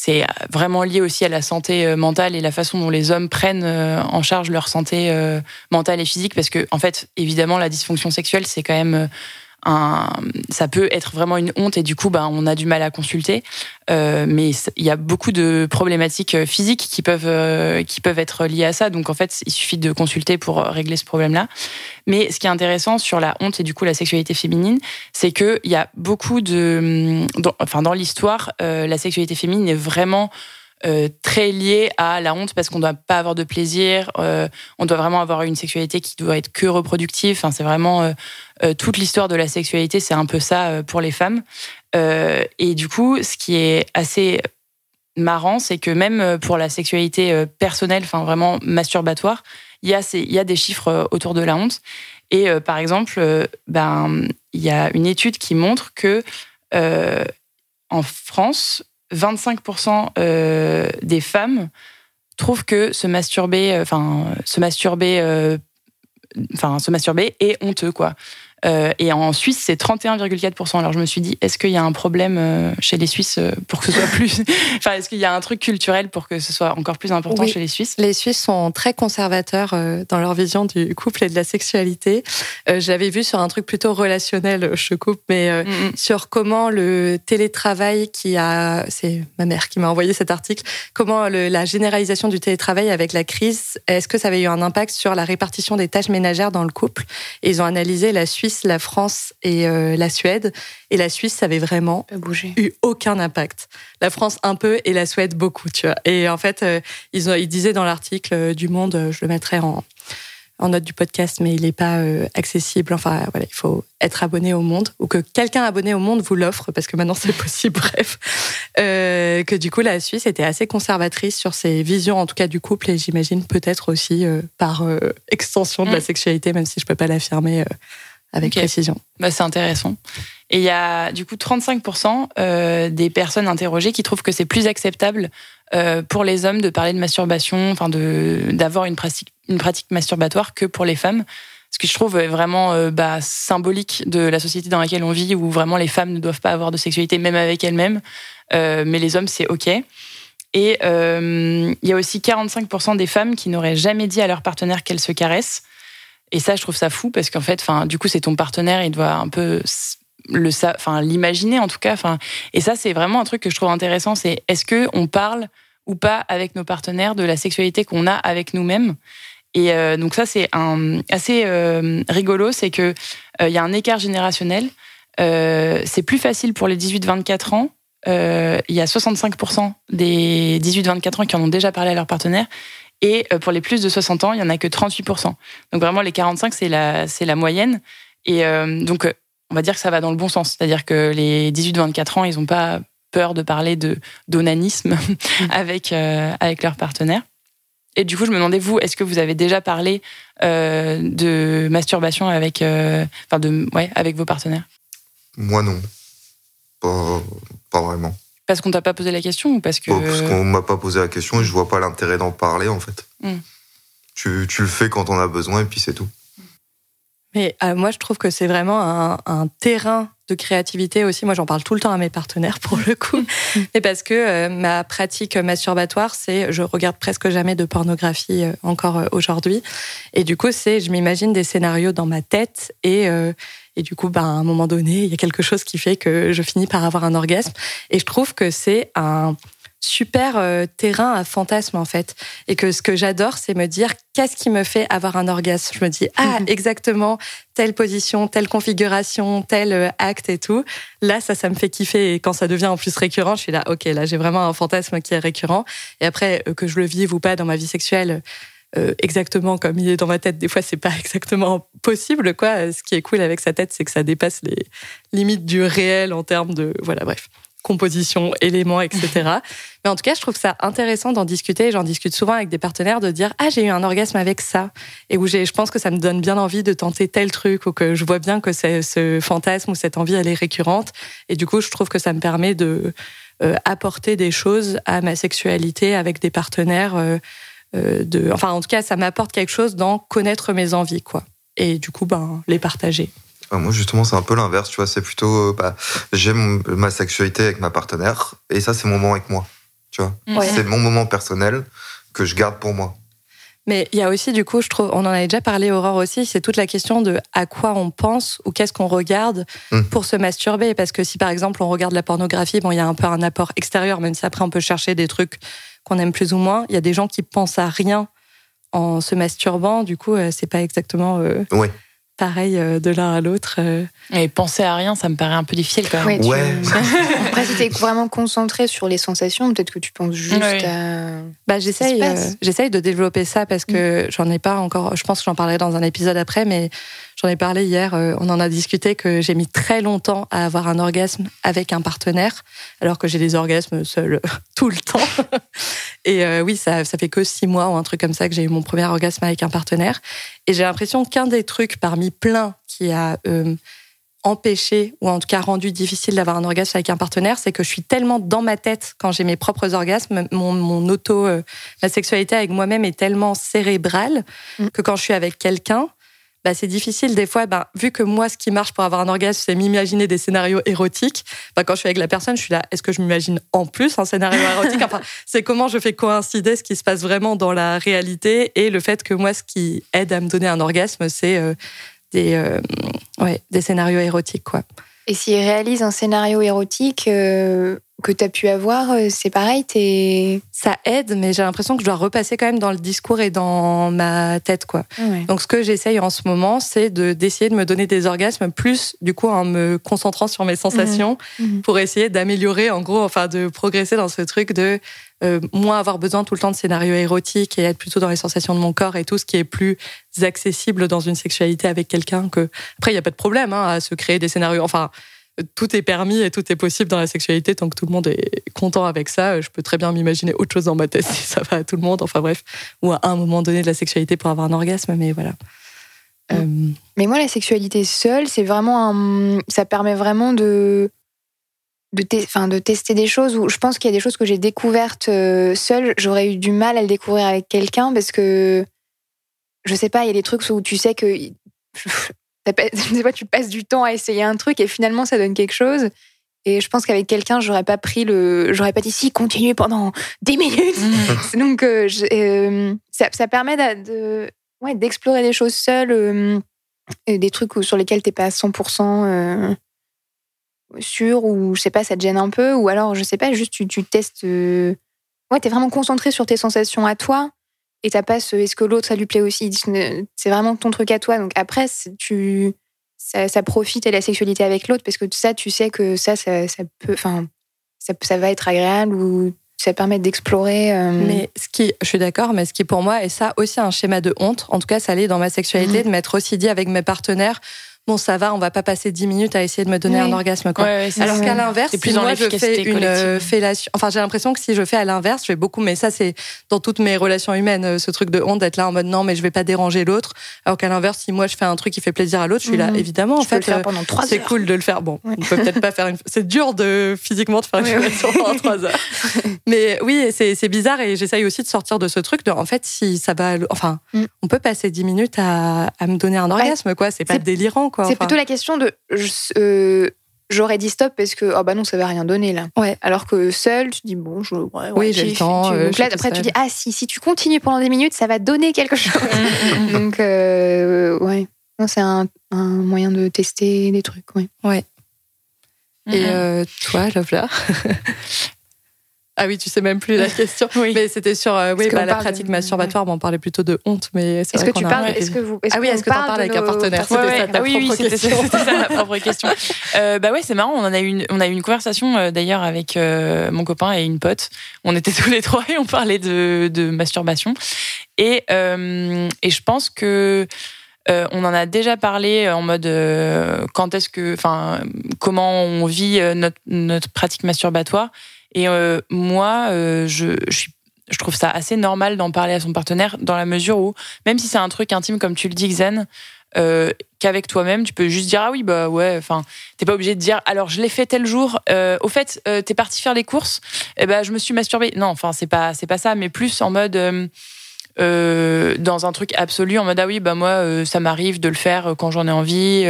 c'est vraiment lié aussi à la santé euh, mentale et la façon dont les hommes prennent euh, en charge leur santé euh, mentale et physique parce que en fait évidemment la dysfonction sexuelle c'est quand même euh, un, ça peut être vraiment une honte et du coup ben on a du mal à consulter. Euh, mais il y a beaucoup de problématiques euh, physiques qui peuvent euh, qui peuvent être liées à ça. Donc en fait il suffit de consulter pour euh, régler ce problème là mais ce qui est intéressant sur la honte et du coup la sexualité féminine c'est que il y a beaucoup de hum, enfin dans l'histoire euh, la sexualité féminine est vraiment euh, très liée à la honte parce qu'on doit pas avoir de plaisir, euh, on doit vraiment avoir une sexualité qui doit être que reproductive. Enfin, c'est vraiment euh, toute l'histoire de la sexualité, c'est un peu ça pour les femmes. Et du coup, ce qui est assez marrant, c'est que même pour la sexualité personnelle, enfin vraiment masturbatoire, il y a des chiffres autour de la honte. Et par exemple, ben il y a une étude qui montre que en France, 25% euh, des femmes trouvent que se masturber, euh, enfin se masturber, euh, enfin se masturber est honteux quoi. Euh, et en Suisse, c'est 31,4%. Alors je me suis dit, est-ce qu'il y a un problème euh, chez les Suisses euh, pour que ce soit plus, enfin est-ce qu'il y a un truc culturel pour que ce soit encore plus important Oui. chez les Suisses? Les Suisses sont très conservateurs euh, dans leur vision du couple et de la sexualité. Euh, je l'avais vu sur un truc plutôt relationnel, je coupe, mais euh, Mm, mm. sur comment le télétravail qui a, c'est ma mère qui m'a envoyé cet article, comment le- la généralisation du télétravail avec la crise, est-ce que ça avait eu un impact sur la répartition des tâches ménagères dans le couple? Et ils ont analysé la Suisse, la France et euh, la Suède, et la Suisse, ça avait vraiment eu aucun impact. La France un peu et la Suède beaucoup, tu vois. Et en fait, euh, ils, ont, ils disaient dans l'article euh, du Monde, je le mettrai en, en note du podcast, mais il n'est pas euh, accessible. Enfin, voilà, il faut être abonné au Monde ou que quelqu'un abonné au Monde vous l'offre parce que maintenant c'est possible. Bref, euh, que du coup la Suisse était assez conservatrice sur ses visions, en tout cas du couple, et j'imagine peut-être aussi euh, par extension de la Mm. sexualité, même si je peux pas l'affirmer avec précision. Bah, c'est intéressant. Et il y a du coup 35% euh, des personnes interrogées qui trouvent que c'est plus acceptable euh, pour les hommes de parler de masturbation, enfin de d'avoir une pratique une pratique masturbatoire que pour les femmes. Ce que je trouve vraiment euh, bah, symbolique de la société dans laquelle on vit, où vraiment les femmes ne doivent pas avoir de sexualité, même avec elles-mêmes, euh, mais les hommes c'est ok. Et il y a aussi 45% des femmes qui n'auraient jamais dit à leur partenaire qu'elles se caressent. Et ça, je trouve ça fou parce qu'en fait, du coup, c'est ton partenaire, il doit un peu le, enfin, l'imaginer en tout cas. Enfin, et ça, c'est vraiment un truc que je trouve intéressant. C'est est-ce que on parle ou pas avec nos partenaires de la sexualité qu'on a avec nous-mêmes? Et euh, donc ça, c'est assez euh, rigolo, c'est que euh, il y a un écart générationnel. C'est plus facile pour les 18-24 ans. Il y a 65% des 18-24 ans qui en ont déjà parlé à leur partenaire. Et euh, pour les plus de 60 ans, il y en a que 38%. Donc vraiment, les 45, c'est la, c'est la moyenne. Et euh, donc, euh, on va dire que ça va dans le bon sens. C'est-à-dire que les 18-24 ans, ils n'ont pas peur de parler de d'onanisme avec, euh, avec leur partenaire. Et du coup, je me demandais, vous, est-ce que vous avez déjà parlé euh, de masturbation avec, euh, enfin de, ouais, avec vos partenaires? Moi, non. Pas, pas vraiment. Parce qu'on t'a pas posé la question ou parce que... Pas Parce qu'on m'a pas posé la question et je vois pas l'intérêt d'en parler, en fait. Mm. Tu, tu le fais quand on a besoin et puis c'est tout. Mais euh, moi, je trouve que c'est vraiment un, un terrain de créativité aussi. Moi, j'en parle tout le temps à mes partenaires pour le coup. Mais parce que euh, ma pratique masturbatoire, c'est je regarde presque jamais de pornographie euh, encore euh, aujourd'hui. Et du coup, c'est je m'imagine des scénarios dans ma tête et euh, et du coup, bah, à un moment donné, il y a quelque chose qui fait que je finis par avoir un orgasme. Et je trouve que c'est un super euh, terrain à fantasme en fait. Et que ce que j'adore, c'est me dire qu'est-ce qui me fait avoir un orgasme? Je me dis ah exactement telle position, telle configuration, tel euh, acte et tout. Là, ça, ça me fait kiffer. Et quand ça devient en plus récurrent, je suis là ok, là j'ai vraiment un fantasme qui est récurrent. Et après euh, que je le vive ou pas dans ma vie sexuelle. Euh, exactement comme il est dans ma tête. Des fois, c'est pas exactement possible, quoi. Ce qui est cool avec sa tête, c'est que ça dépasse les limites du réel en termes de, voilà, bref, composition, éléments, etc. Mais en tout cas, je trouve ça intéressant d'en discuter. J'en discute souvent avec des partenaires de dire ah j'ai eu un orgasme avec ça et où j'ai, je pense que ça me donne bien envie de tenter tel truc ou que je vois bien que ce fantasme ou cette envie elle est récurrente et du coup je trouve que ça me permet de euh, apporter des choses à ma sexualité avec des partenaires. Euh, euh, de, enfin en tout cas ça m'apporte quelque chose dans connaître mes envies quoi et du coup ben les partager. Ah, Moi, justement, c'est un peu l'inverse, tu vois. C'est plutôt, euh, bah, j'ai mon- ma sexualité avec ma partenaire, et ça, c'est mon moment avec moi, tu vois. Ouais. C'est mon moment personnel que je garde pour moi. Mais il y a aussi, du coup, je trouve, on en avait déjà parlé, Aurore aussi, c'est toute la question de à quoi on pense ou qu'est-ce qu'on regarde Mm. pour se masturber. Parce que si, par exemple, on regarde la pornographie, bon, il y a un peu un apport extérieur, même si après on peut chercher des trucs qu'on aime plus ou moins. Il y a des gens qui pensent à rien en se masturbant. Du coup, euh, c'est pas exactement euh, Ouais. pareil euh, de l'un à l'autre. Et penser à rien, ça me paraît un peu difficile quand même. Ouais, tu- Ouais. Après, si t'es vraiment concentré sur les sensations, peut-être que tu penses juste à. Bah, j'essaye, euh, j'essaye de développer ça parce que j'en ai pas encore. Je pense que j'en parlerai dans un épisode après, mais j'en ai parlé hier. euh, on en a discuté que j'ai mis très longtemps à avoir un orgasme avec un partenaire, alors que j'ai des orgasmes seuls tout le temps. Et euh, oui, ça, ça fait que six mois ou un truc comme ça que j'ai eu mon premier orgasme avec un partenaire. Et j'ai l'impression qu'un des trucs parmi plein qui a euh, empêché ou en tout cas rendu difficile d'avoir un orgasme avec un partenaire, c'est que je suis tellement dans ma tête quand j'ai mes propres orgasmes, mon, mon auto, euh, ma sexualité avec moi-même est tellement cérébrale Mm. que quand je suis avec quelqu'un, bah, c'est difficile des fois, bah, vu que moi, ce qui marche pour avoir un orgasme, c'est m'imaginer des scénarios érotiques. Bah, quand je suis avec la personne, je suis là, est-ce que je m'imagine en plus un scénario érotique? Enfin, c'est comment je fais coïncider ce qui se passe vraiment dans la réalité et le fait que moi, ce qui aide à me donner un orgasme, c'est euh, des, euh, ouais, des scénarios érotiques, quoi. Et s'il réalise un scénario érotique euh, que tu as pu avoir, euh, c'est pareil, t'es. Ça aide, mais j'ai l'impression que je dois repasser quand même dans le discours et dans ma tête, quoi. Ouais. Donc, ce que j'essaye en ce moment, c'est de d'essayer de me donner des orgasmes plus, du coup, en me concentrant sur mes sensations, Mhm. pour essayer d'améliorer, en gros, enfin, de progresser dans ce truc de euh, moins avoir besoin tout le temps de scénarios érotiques et être plutôt dans les sensations de mon corps et tout ce qui est plus accessible dans une sexualité avec quelqu'un. Que après, il y a pas de problème hein, à se créer des scénarios. Enfin. Tout est permis et tout est possible dans la sexualité tant que tout le monde est content avec ça. Je peux très bien m'imaginer autre chose dans ma tête si ça va à tout le monde. Enfin bref, ou à un moment donné de la sexualité pour avoir un orgasme, mais voilà. Euh, Mais moi, la sexualité seule, c'est vraiment un. Ça permet vraiment de. De, te- enfin, de tester des choses où je pense qu'il y a des choses que j'ai découvertes euh, seule, j'aurais eu du mal à le découvrir avec quelqu'un parce que je sais pas, il y a des trucs où tu sais que des fois tu passes du temps à essayer un truc et finalement ça donne quelque chose. Et je pense qu'avec quelqu'un, j'aurais pas pris le, j'aurais pas dit si continuer pendant 10 minutes. Donc, euh, je- euh, ça, ça permet de, ouais, d'explorer des choses seules, euh, des trucs où- sur lesquels t'es pas à 100% euh, sûr, ou je sais pas, ça te gêne un peu, ou alors, je sais pas, juste tu, tu testes. ouais, t'es vraiment concentré sur tes sensations à toi, et t'as pas ce est-ce que l'autre ça lui plaît aussi? C'est vraiment ton truc à toi. Donc après, tu. Ça, ça profite à la sexualité avec l'autre parce que ça, tu sais que ça, ça, ça peut. Enfin, ça, ça va être agréable ou ça permet d'explorer. euh, Mais ce qui, je suis d'accord, mais ce qui pour moi est ça aussi un schéma de honte. En tout cas, ça l'est dans ma sexualité de m'être aussi dit avec mes partenaires. Bon, ça va, on va pas passer 10 minutes à essayer de me donner Oui. un orgasme, quoi. Ouais, ouais, c'est Alors qu'à l'inverse, si moi je fais une collective. euh, fellation, enfin j'ai l'impression que si je fais à l'inverse, je vais beaucoup, mais ça c'est dans toutes mes relations humaines, euh, ce truc de honte d'être là en mode non mais je vais pas déranger l'autre. Alors qu'à l'inverse, si moi je fais un truc qui fait plaisir à l'autre, je suis là Mhm. évidemment en peux le fait. euh, c'est cool de le faire. Bon, on peut peut-être pas faire une. C'est dur de physiquement de faire une fellation pendant trois heures. Mais oui, c'est c'est bizarre et j'essaye aussi de sortir de ce truc. De, en fait, si ça va, enfin, Mm. on peut passer 10 minutes à, à me donner un orgasme, quoi. C'est pas délirant, quoi. C'est Enfin, plutôt la question de. euh, J'aurais dit stop parce que oh bah non ça va rien donner là. Ouais. Alors que seul tu dis bon je ouais, ouais, Oui, j'ai le temps, tu- euh, donc là après tu dis ah si si tu continues pendant des minutes ça va donner quelque chose. Mm, donc euh, ouais non c'est un, un moyen de tester des trucs ouais. Et Mhm. euh, toi, Lovela Ah oui, tu sais même plus la question. Oui. Mais c'était sur euh, oui, bah, la pratique de- masturbatoire. Bon, on parlait plutôt de honte, mais Est-ce vrai que tu qu'on a- parles est-ce que vous est-ce Ah oui, qu'on est-ce que t'en parle parles avec un partenaire? Ça, ta ah oui, oui, propre c'était question. c'était ça ma propre question. Euh, bah ouais, c'est marrant. On en a eu une, on a eu une conversation euh, d'ailleurs avec euh, mon copain et une pote. On était tous les trois et on parlait de, de masturbation. Et, et je pense que euh, on en a déjà parlé en mode euh, quand est-ce que, enfin, comment on vit notre, notre pratique masturbatoire. Et euh, moi, euh, je, je, suis, je trouve ça assez normal d'en parler à son partenaire dans la mesure où, même si c'est un truc intime comme tu le dis, Xen, euh, qu'avec toi-même, tu peux juste dire ah oui bah ouais. Enfin, t'es pas obligé de dire alors je l'ai fait tel jour. Euh, au fait, euh, t'es parti faire les courses. Et ben je me suis masturbée. Non, enfin c'est pas c'est pas ça, mais plus en mode euh, euh, dans un truc absolu en mode ah oui bah moi euh, ça m'arrive de le faire quand j'en ai envie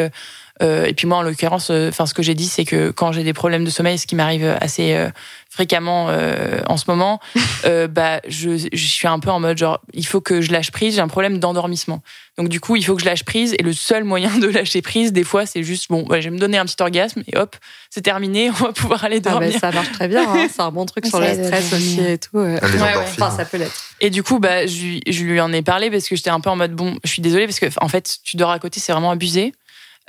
et puis moi en l'occurrence enfin ce que j'ai dit c'est que quand j'ai des problèmes de sommeil ce qui m'arrive assez euh, fréquemment euh, en ce moment euh, bah je, je suis un peu en mode genre il faut que je lâche prise j'ai un problème d'endormissement donc du coup il faut que je lâche prise et le seul moyen de lâcher prise des fois c'est juste bon ouais, je vais me donner un petit orgasme et hop c'est terminé on va pouvoir aller Ah, dormir ben, ça marche très bien, hein. c'est un bon truc sur le stress aussi et tout. euh. Ouais, ouais. Enfin, ça peut l'être. Et du coup, bah, je, lui- je lui en ai parlé parce que j'étais un peu en mode bon, je suis désolée parce que en fait, tu dors à côté, c'est vraiment abusé.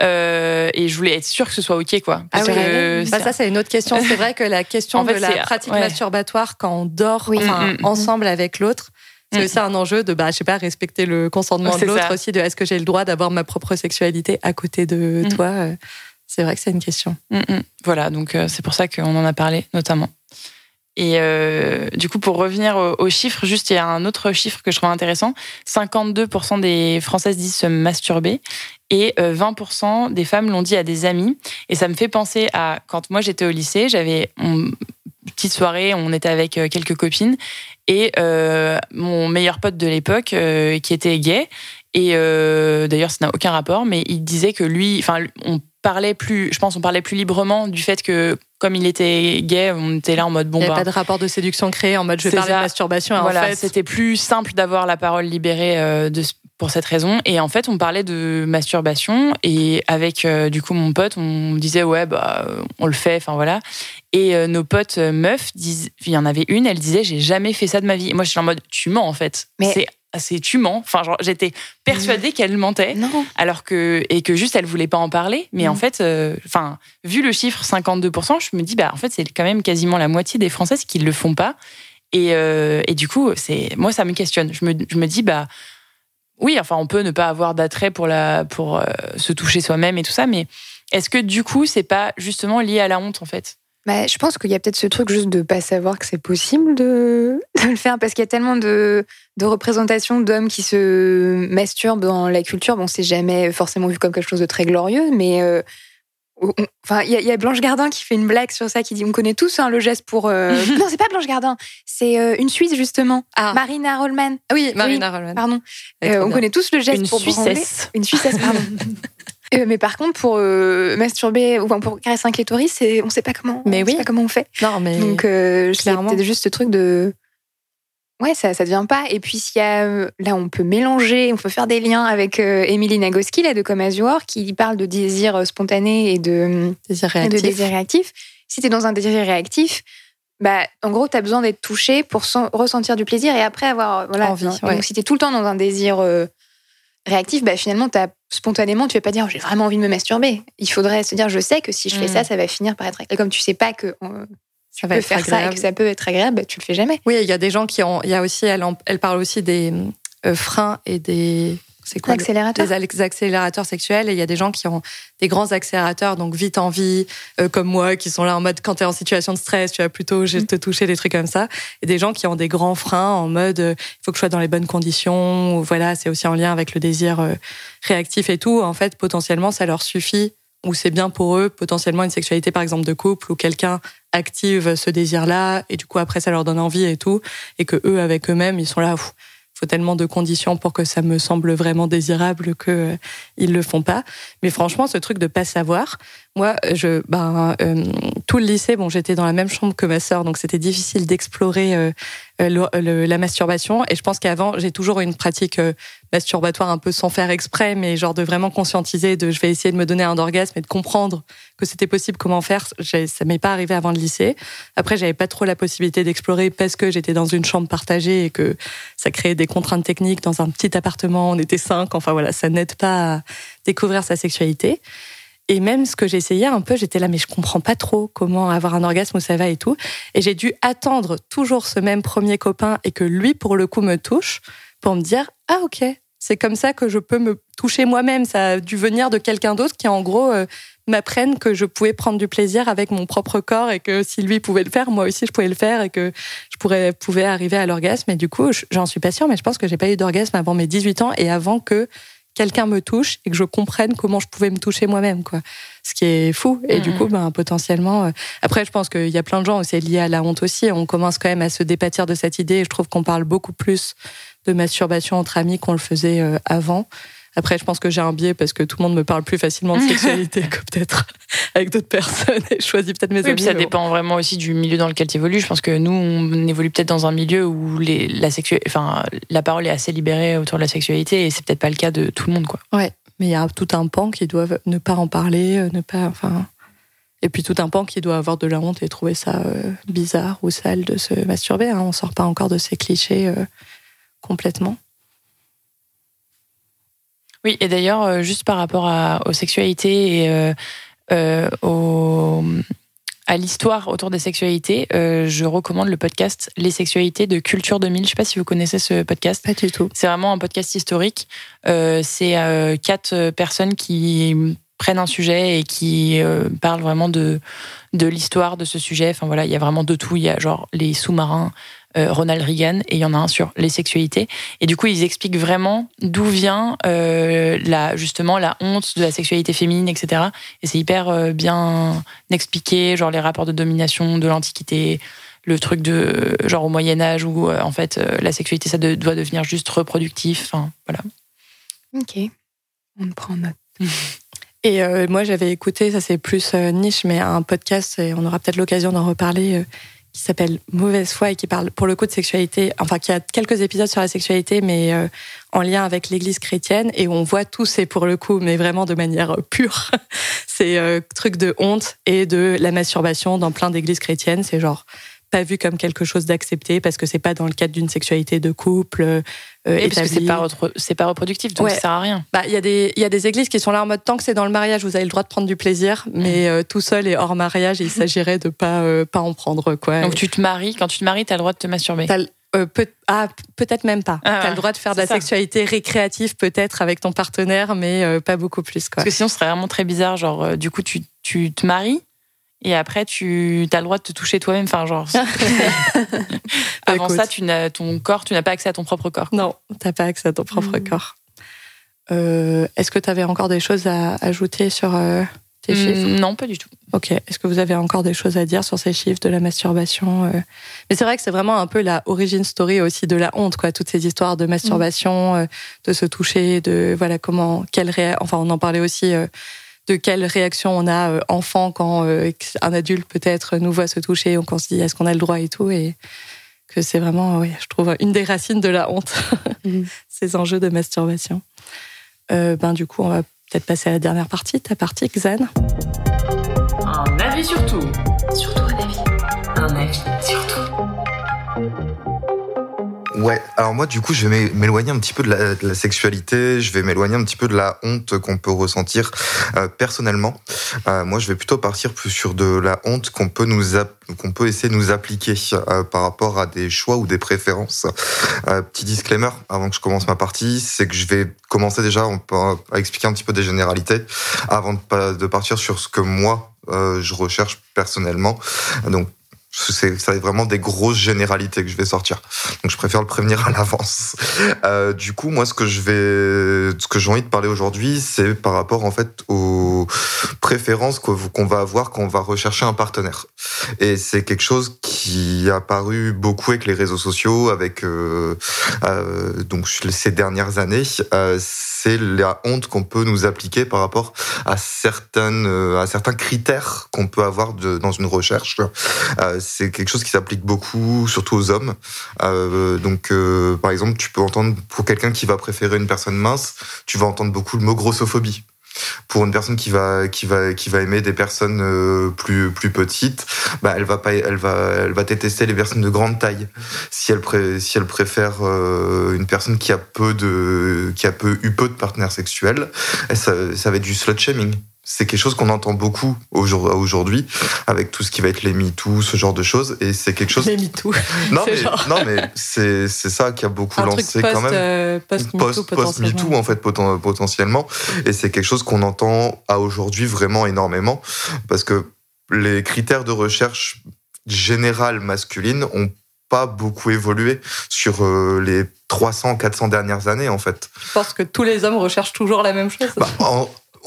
Euh, et je voulais être sûre que ce soit ok, quoi. Parce Ah oui, que Bah, c'est- ça, c'est une autre question. C'est vrai que la question En fait, de la pratique ouais. masturbatoire quand on dort Oui. enfin, Mm, mm, mm. ensemble avec l'autre, c'est aussi un enjeu de, bah, je sais pas, respecter le consentement de l'autre aussi, de est-ce que j'ai le droit d'avoir ma propre sexualité à côté de toi. euh, C'est vrai que c'est une question. Voilà, donc euh, c'est pour ça qu'on en a parlé notamment. Et euh, du coup, pour revenir au- aux chiffres, juste il y a un autre chiffre que je trouve intéressant. 52% des Françaises disent se masturber et euh, 20% des femmes l'ont dit à des amis. Et ça me fait penser à quand moi j'étais au lycée, j'avais une petite soirée, on était avec euh, quelques copines et euh, mon meilleur pote de l'époque euh, qui était gay. Et euh, d'ailleurs, ça n'a aucun rapport, mais il disait que lui, enfin, on parlait plus, je pense, on parlait plus librement du fait que comme il était gay, on était là en mode bon Il n'y a bah, pas de rapport de séduction créé en mode je vais parler ça. de masturbation. et voilà, en fait, c'était plus simple d'avoir la parole libérée euh, de, pour cette raison. Et en fait, on parlait de masturbation et avec euh, du coup mon pote, on disait ouais bah on le fait, enfin voilà. Et euh, nos potes meufs, disent, il y en avait une, elle disait j'ai jamais fait ça de ma vie. Et moi, je suis en mode tu mens en fait. Mais- C'est c'est tu mens. Enfin, j'étais persuadée qu'elle mentait Non. alors que et que juste elle voulait pas en parler mais Mm. en fait euh, enfin vu le chiffre 52% je me dis bah en fait c'est quand même quasiment la moitié des françaises qui le font pas et, euh, et du coup c'est moi ça me questionne je me, je me dis bah oui enfin on peut ne pas avoir d'attrait pour la pour euh, se toucher soi-même et tout ça mais est-ce que du coup c'est pas justement lié à la honte en fait? Bah, je pense qu'il y a peut-être ce truc juste de pas savoir que c'est possible de, de le faire parce qu'il y a tellement de, de représentations d'hommes qui se masturbent dans la culture. Bon, c'est jamais forcément vu comme quelque chose de très glorieux, mais euh, enfin, il y, a- il y a Blanche Gardin qui fait une blague sur ça, qui dit on connaît tous hein, le geste pour. euh, non, c'est pas Blanche Gardin, c'est euh, une Suisse justement, Ah. Marina Rollman. Ah oui, Marina Rollman. Pardon. Euh, on bien. connaît tous le geste une pour branler. Suissesse Une Suissesse, pardon. Euh, mais par contre, pour euh, masturber ou pour caresser un clitoris, on sait pas comment. Mais on sait pas comment on fait. Non, mais Donc, euh, c'est juste ce truc de. Ouais, ça, ça devient pas. Et puis, s'il y a. euh, Là, on peut mélanger, on peut faire des liens avec euh, Émilie Nagoski, là, de Comme Are, qui parle de désir spontané et de, désir et de réactif. désir réactif. Si tu es dans un désir réactif, bah, en gros, tu as besoin d'être touché pour sen- ressentir du plaisir et après avoir. Voilà, Envie, ouais. Donc, si tu es tout le temps dans un désir euh, réactif, bah, finalement, as, spontanément, tu vas pas dire j'ai vraiment envie de me masturber. Il faudrait se dire je sais que si je fais Mm. ça, ça va finir par être. Et comme tu sais pas que. Ça tu peux faire ça et que ça peut être agréable, bah, tu le fais jamais. Oui, il y a des gens qui ont. Il y a aussi, elle, en- elle parle aussi des euh, freins et des. C'est quoi le- L'accélérateur. des al- accélérateurs sexuels et il y a des gens qui ont des grands accélérateurs donc vite envie euh, comme moi qui sont là en mode quand tu es en situation de stress tu vas plutôt juste te toucher des trucs comme ça et des gens qui ont des grands freins en mode euh, il faut que je sois dans les bonnes conditions ou voilà c'est aussi en lien avec le désir euh, réactif et tout en fait potentiellement ça leur suffit ou c'est bien pour eux potentiellement une sexualité par exemple de couple où quelqu'un active ce désir là et du coup après ça leur donne envie et tout et que eux avec eux-mêmes ils sont là faut tellement de conditions pour que ça me semble vraiment désirable que euh, ils le font pas. Mais franchement, ce truc de pas savoir, moi, je, ben, euh, tout le lycée, bon, j'étais dans la même chambre que ma sœur, donc c'était difficile d'explorer euh, le- le- la masturbation. Et je pense qu'avant, j'ai toujours eu une pratique euh, masturbatoire un peu sans faire exprès, mais genre de vraiment conscientiser, de je vais essayer de me donner un orgasme et de comprendre que c'était possible, comment faire. Ça m'est pas arrivé avant le lycée. Après, j'avais pas trop la possibilité d'explorer parce que j'étais dans une chambre partagée et que ça créait des contraintes techniques dans un petit appartement. On était cinq. Enfin voilà, ça n'aide pas à découvrir sa sexualité. Et même ce que j'essayais un peu, j'étais là, mais je comprends pas trop comment avoir un orgasme où ça va et tout. Et j'ai dû attendre toujours ce même premier copain et que lui, pour le coup, me touche pour me dire ah ok, c'est comme ça que je peux me toucher moi-même. Ça a dû venir de quelqu'un d'autre qui en gros euh, m'apprenne que je pouvais prendre du plaisir avec mon propre corps et que si lui pouvait le faire, moi aussi je pouvais le faire et que je pourrais pouvais arriver à l'orgasme. Et du coup, je- j'en suis pas sûre, mais je pense que j'ai pas eu d'orgasme avant mes 18 ans et avant que quelqu'un me touche et que je comprenne comment je pouvais me toucher moi-même, quoi. Ce qui est fou. Et du Mhm. coup, ben, potentiellement. euh, Après, je pense qu'il y a plein de gens c'est lié à la honte aussi. On commence quand même à se dépatir de cette idée. Et je trouve qu'on parle beaucoup plus de masturbation entre amis qu'on le faisait euh, avant. Après, je pense que j'ai un biais parce que tout le monde me parle plus facilement de sexualité que peut-être avec d'autres personnes et je choisis peut-être mes Oui, amis. puis ça bon. dépend vraiment aussi du milieu dans lequel tu évolues. Je pense que nous, on évolue peut-être dans un milieu où les, la, sexu... enfin, la parole est assez libérée autour de la sexualité et c'est peut-être pas le cas de tout le monde. Quoi. Mais il y a tout un pan qui doivent ne pas en parler, euh, ne pas, enfin, et puis tout un pan qui doit avoir de la honte et trouver ça euh, bizarre ou sale de se masturber. Hein. On sort pas encore de ces clichés euh, complètement. Oui, et d'ailleurs, euh, juste par rapport à, aux sexualités et euh, euh, à l'histoire autour des sexualités, euh, je recommande le podcast Les sexualités de Culture 2000. Je sais pas si vous connaissez ce podcast. Pas du tout. C'est vraiment un podcast historique. C'est quatre personnes qui prennent un sujet et qui parlent vraiment de de l'histoire de ce sujet. Enfin voilà, il y a vraiment de tout. Il y a genre les sous-marins, Ronald Reagan, et il y en a un sur les sexualités. Et du coup, ils expliquent vraiment d'où vient euh, la justement la honte de la sexualité féminine, etc. Et c'est hyper euh, bien expliqué, genre les rapports de domination de l'Antiquité, le truc de genre au Moyen Âge où euh, en fait euh, la sexualité ça de- doit devenir juste reproductif. Enfin voilà. Ok. On prend note. Et euh, moi, j'avais écouté, ça c'est plus euh, niche, mais un podcast, et on aura peut-être l'occasion d'en reparler, euh, qui s'appelle Mauvaise foi et qui parle pour le coup de sexualité, enfin qui a quelques épisodes sur la sexualité, mais euh, en lien avec l'Église chrétienne, et on voit tout, c'est pour le coup, mais vraiment de manière euh, pure, c'est euh, truc de honte et de la masturbation dans plein d'églises chrétiennes, c'est genre pas vu comme quelque chose d'accepté parce que c'est pas dans le cadre d'une sexualité de couple. euh, Et parce que c'est établie. pas repro- c'est pas reproductif donc Ouais. ça sert à rien. Bah, il y a des, il y a des églises qui sont là en mode tant que c'est dans le mariage, vous avez le droit de prendre du plaisir, mais euh, tout seul et hors mariage, il s'agirait de pas, euh, pas en prendre, quoi. Donc tu te maries, quand tu te maries, t'as le droit de te masturber. Euh, peut, ah, peut-être même pas. Ah, T'as le droit de faire de la ça. sexualité récréative, peut-être avec ton partenaire, mais euh, pas beaucoup plus, quoi. Parce que sinon, ce serait vraiment très bizarre. Genre, euh, du coup, tu, tu te maries et après, tu as le droit de te toucher toi-même. Enfin, genre. Avant Écoute. ça, tu n'as ton corps, tu n'as pas accès à ton propre corps. Non, t'as pas accès à ton propre Mm. corps. Euh, Est-ce que tu avais encore des choses à ajouter sur euh, tes chiffres? Mm, non, pas du tout. Ok. Est-ce que vous avez encore des choses à dire sur ces chiffres de la masturbation euh? Mais c'est vrai que c'est vraiment un peu la origin story aussi de la honte, quoi. Toutes ces histoires de masturbation, euh, de se toucher, de voilà comment, quelle réa- enfin on en parlait aussi. De quelle réaction on a euh, enfant quand euh, un adulte peut-être nous voit se toucher, ou qu'on se dit est-ce qu'on a le droit et tout, et que c'est vraiment, oui, je trouve une des racines de la honte, Mhm. ces enjeux de masturbation. Euh, ben du coup, on va peut-être passer à la dernière partie, ta partie, Xan. Un avis sur tout. Surtout un avis. Un avis Ouais, alors moi du coup je vais m'é- m'éloigner un petit peu de la, sexualité, je vais m'éloigner un petit peu de la honte qu'on peut ressentir euh, personnellement. Euh, moi je vais plutôt partir plus sur de la honte qu'on peut nous qu'on peut essayer de nous appliquer euh, par rapport à des choix ou des préférences. Petit disclaimer avant que je commence ma partie, c'est que je vais commencer déjà à expliquer un petit peu des généralités avant de, partir sur ce que moi je recherche personnellement. Donc c'est ça être vraiment des grosses généralités que je vais sortir. Donc je préfère le prévenir à l'avance. Euh, du coup, moi, ce que je vais, ce que j'ai envie de parler aujourd'hui, c'est par rapport en fait aux préférences qu'on va avoir quand on va rechercher un partenaire. Et c'est quelque chose qui a apparu beaucoup avec les réseaux sociaux, avec euh, euh, donc ces dernières années. C'est la honte qu'on peut nous appliquer par rapport à certaines, à certains critères qu'on peut avoir dans une recherche. C'est quelque chose qui s'applique beaucoup, surtout aux hommes. Euh, donc, euh, par exemple, tu peux entendre pour quelqu'un qui va préférer une personne mince, tu vas entendre beaucoup le mot grossophobie. Pour une personne qui va qui va qui va aimer des personnes euh, plus plus petites, bah elle va pas elle va elle va détester les personnes de grande taille. Si elle pré- si elle préfère une personne qui a peu de qui a peu eu peu de partenaires sexuels, ça, ça va être du slut shaming. C'est quelque chose qu'on entend beaucoup aujourd'hui avec tout ce qui va être les MeToo, ce genre de choses. Et c'est quelque chose. Les MeToo. Non, mais, non, mais c'est, ça qui a beaucoup lancé quand même. Euh, post-MeToo, post, MeToo, en fait, potentiellement. Et c'est quelque chose qu'on entend à aujourd'hui vraiment énormément. Parce que les critères de recherche générale masculine ont pas beaucoup évolué sur euh, les 300, 400 dernières années, en fait. Je pense que tous les hommes recherchent toujours la même chose. Bah,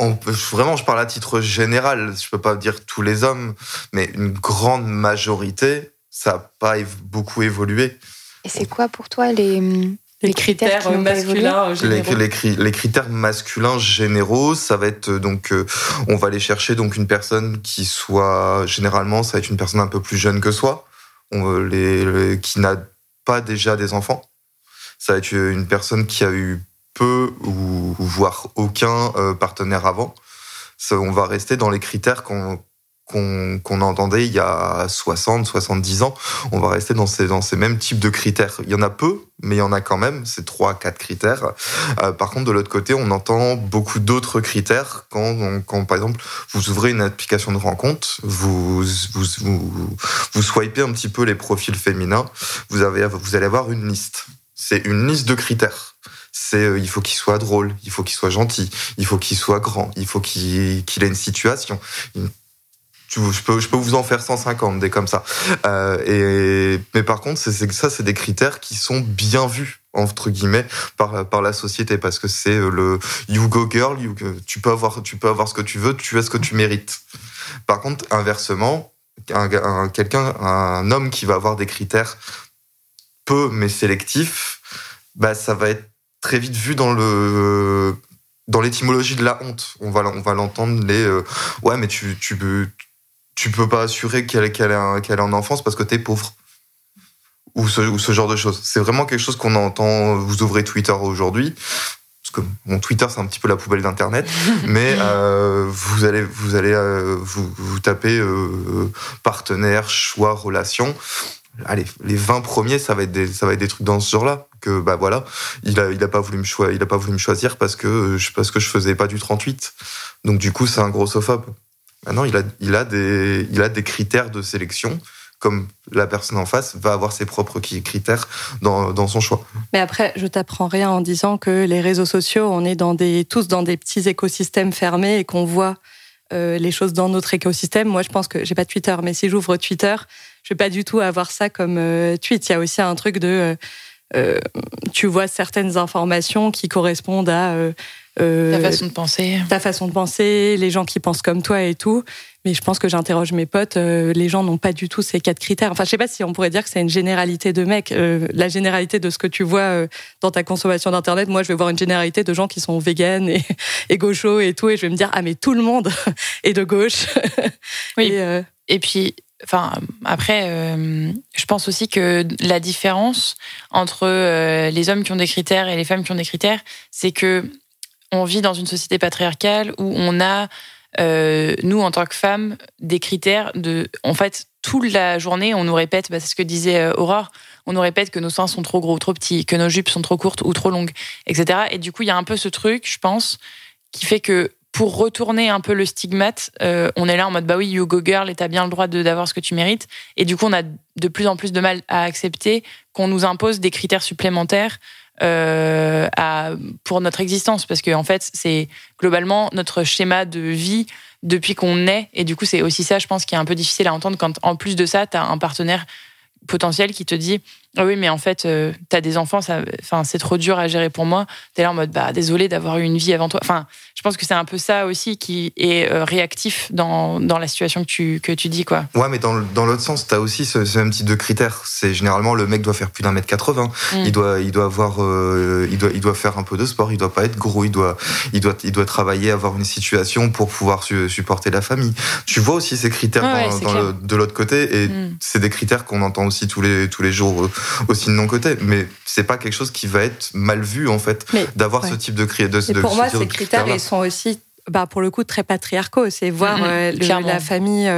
on, vraiment, je parle à titre général. Je peux pas dire tous les hommes, mais une grande majorité, ça n'a pas beaucoup évolué. Et c'est quoi pour toi les, les critères, masculins généraux. Les, critères masculins généraux, ça va être donc, euh, on va aller chercher donc une personne qui soit généralement, ça va être une personne un peu plus jeune que soi, les, qui n'a pas déjà des enfants. Ça va être une personne qui a eu peu ou voire aucun euh, partenaire avant. on va rester dans les critères qu'on qu'on entendait il y a 60, 70 ans. On va rester dans ces, dans ces mêmes types de critères. Il y en a peu, mais il y en a quand même, c'est trois, quatre critères. Euh, par contre, de l'autre côté, on entend beaucoup d'autres critères quand, quand, par exemple, vous ouvrez une application de rencontre, vous, vous, vous, vous swipez un petit peu les profils féminins, vous, avez, vous allez avoir une liste. C'est une liste de critères c'est euh, il faut qu'il soit drôle, il faut qu'il soit gentil, il faut qu'il soit grand, il faut qu'il ait une situation, je peux, vous en faire 150 des comme ça. Euh, mais par contre, ça, c'est des critères qui sont bien vus entre guillemets par la société parce que c'est euh, le you go girl, you, tu peux avoir tu peux avoir ce que tu veux, tu as ce que tu mérites. Par contre, inversement, un, quelqu'un, un homme qui va avoir des critères peu mais sélectifs, bah ça va être très vite vu dans le dans l'étymologie de la honte. On va on va l'entendre les euh, ouais mais tu tu peux tu peux pas assurer qu'elle qu'elle est en enfance parce que t'es pauvre. Ou ce, ou ce genre de choses. C'est vraiment quelque chose qu'on entend. Vous ouvrez Twitter aujourd'hui. Parce que mon Twitter, c'est un petit peu la poubelle d'Internet. mais euh, vous allez, vous, allez euh, vous, vous tapez euh, partenaire, choix, relation. Allez, les 20 premiers, ça va être des, ça va être des trucs dans ce genre-là. Que, bah voilà, il a, il a pas voulu me choisir, il a pas voulu me choisir parce que, parce que je faisais pas du 38. Donc, du coup, c'est un grossophobe. Maintenant, il a, il, a des, il a des critères de sélection, comme la personne en face va avoir ses propres critères dans, dans son choix. Mais après, je t'apprends rien en disant que les réseaux sociaux, on est dans des, tous dans des petits écosystèmes fermés et qu'on voit euh, les choses dans notre écosystème. Moi, je pense que j'ai pas Twitter, mais si j'ouvre Twitter, je vais pas du tout avoir ça comme euh, tweet. Il y a aussi un truc de, euh, tu vois certaines informations qui correspondent à euh, ta façon de penser. Ta façon de penser, les gens qui pensent comme toi et tout. Mais je pense que j'interroge mes potes, euh, les gens n'ont pas du tout ces quatre critères. Enfin, je sais pas si on pourrait dire que c'est une généralité de mecs. Euh, la généralité de ce que tu vois dans ta consommation d'internet, moi, je vais voir une généralité de gens qui sont véganes et, et gauchos et tout, et je vais me dire ah mais tout le monde est de gauche. oui. et, et puis Enfin, après, je pense aussi que la différence entre les hommes qui ont des critères et les femmes qui ont des critères, c'est que on vit dans une société patriarcale où on a, euh, nous, en tant que femmes, des critères de. En fait, toute la journée, on nous répète, bah, c'est ce que disait euh, Aurore, on nous répète que nos seins sont trop gros trop petits, que nos jupes sont trop courtes ou trop longues, etc. Et du coup, il y a un peu ce truc, je pense, qui fait que pour retourner un peu le stigmate, euh, on est là en mode bah oui, you go girl et t'as bien le droit d'avoir ce que tu mérites. Et du coup, on a de plus en plus de mal à accepter qu'on nous impose des critères supplémentaires euh, à, pour notre existence, parce que en fait, c'est globalement notre schéma de vie depuis qu'on naît, et du coup, c'est aussi ça, je pense, qui est un peu difficile à entendre quand, en plus de ça, tu as un partenaire potentiel qui te dit ah oui mais en fait euh, tu as des enfants ça enfin c'est trop dur à gérer pour moi. T'es là en mode bah désolé d'avoir eu une vie avant toi. Enfin je pense que c'est un peu ça aussi qui est euh, réactif dans, dans la situation que tu que tu dis quoi. Ouais mais dans, dans l'autre sens t'as aussi ce, même type de critères c'est généralement le mec doit faire plus d'un mètre 80 mm. il doit il doit avoir euh, il doit il doit faire un peu de sport. Il doit pas être gros. Il doit il doit il doit travailler avoir une situation pour pouvoir supporter la famille. Tu vois aussi ces critères dans, de l'autre côté. Et mm. c'est des critères qu'on entend aussi tous les tous les jours aussi de non côté. Mais c'est pas quelque chose qui va être mal vu en fait d'avoir ce type de, critères. de, pour moi, ces critères, ils sont aussi bah, pour le coup, très patriarcaux. C'est voir mm-hmm. la famille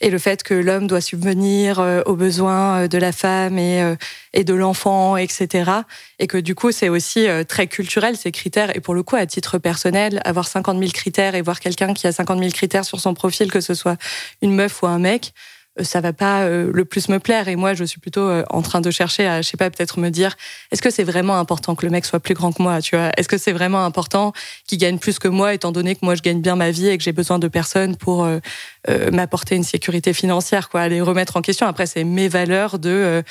et le fait que l'homme doit subvenir aux besoins de la femme et, et de l'enfant, etc. Et que du coup, c'est aussi très culturel, ces critères. Et pour le coup, à titre personnel, avoir 50 000 critères et voir quelqu'un qui a 50 000 critères sur son profil, que ce soit une meuf ou un mec, euh, ça va pas euh, le plus me plaire. Et moi, je suis plutôt euh, en train de chercher à, je sais pas, peut-être me dire, est-ce que c'est vraiment important que le mec soit plus grand que moi, tu vois? Est-ce que c'est vraiment important qu'il gagne plus que moi, étant donné que moi je gagne bien ma vie et que j'ai besoin de personnes pour m'apporter une sécurité financière, quoi? Les remettre en question. Après, c'est mes valeurs de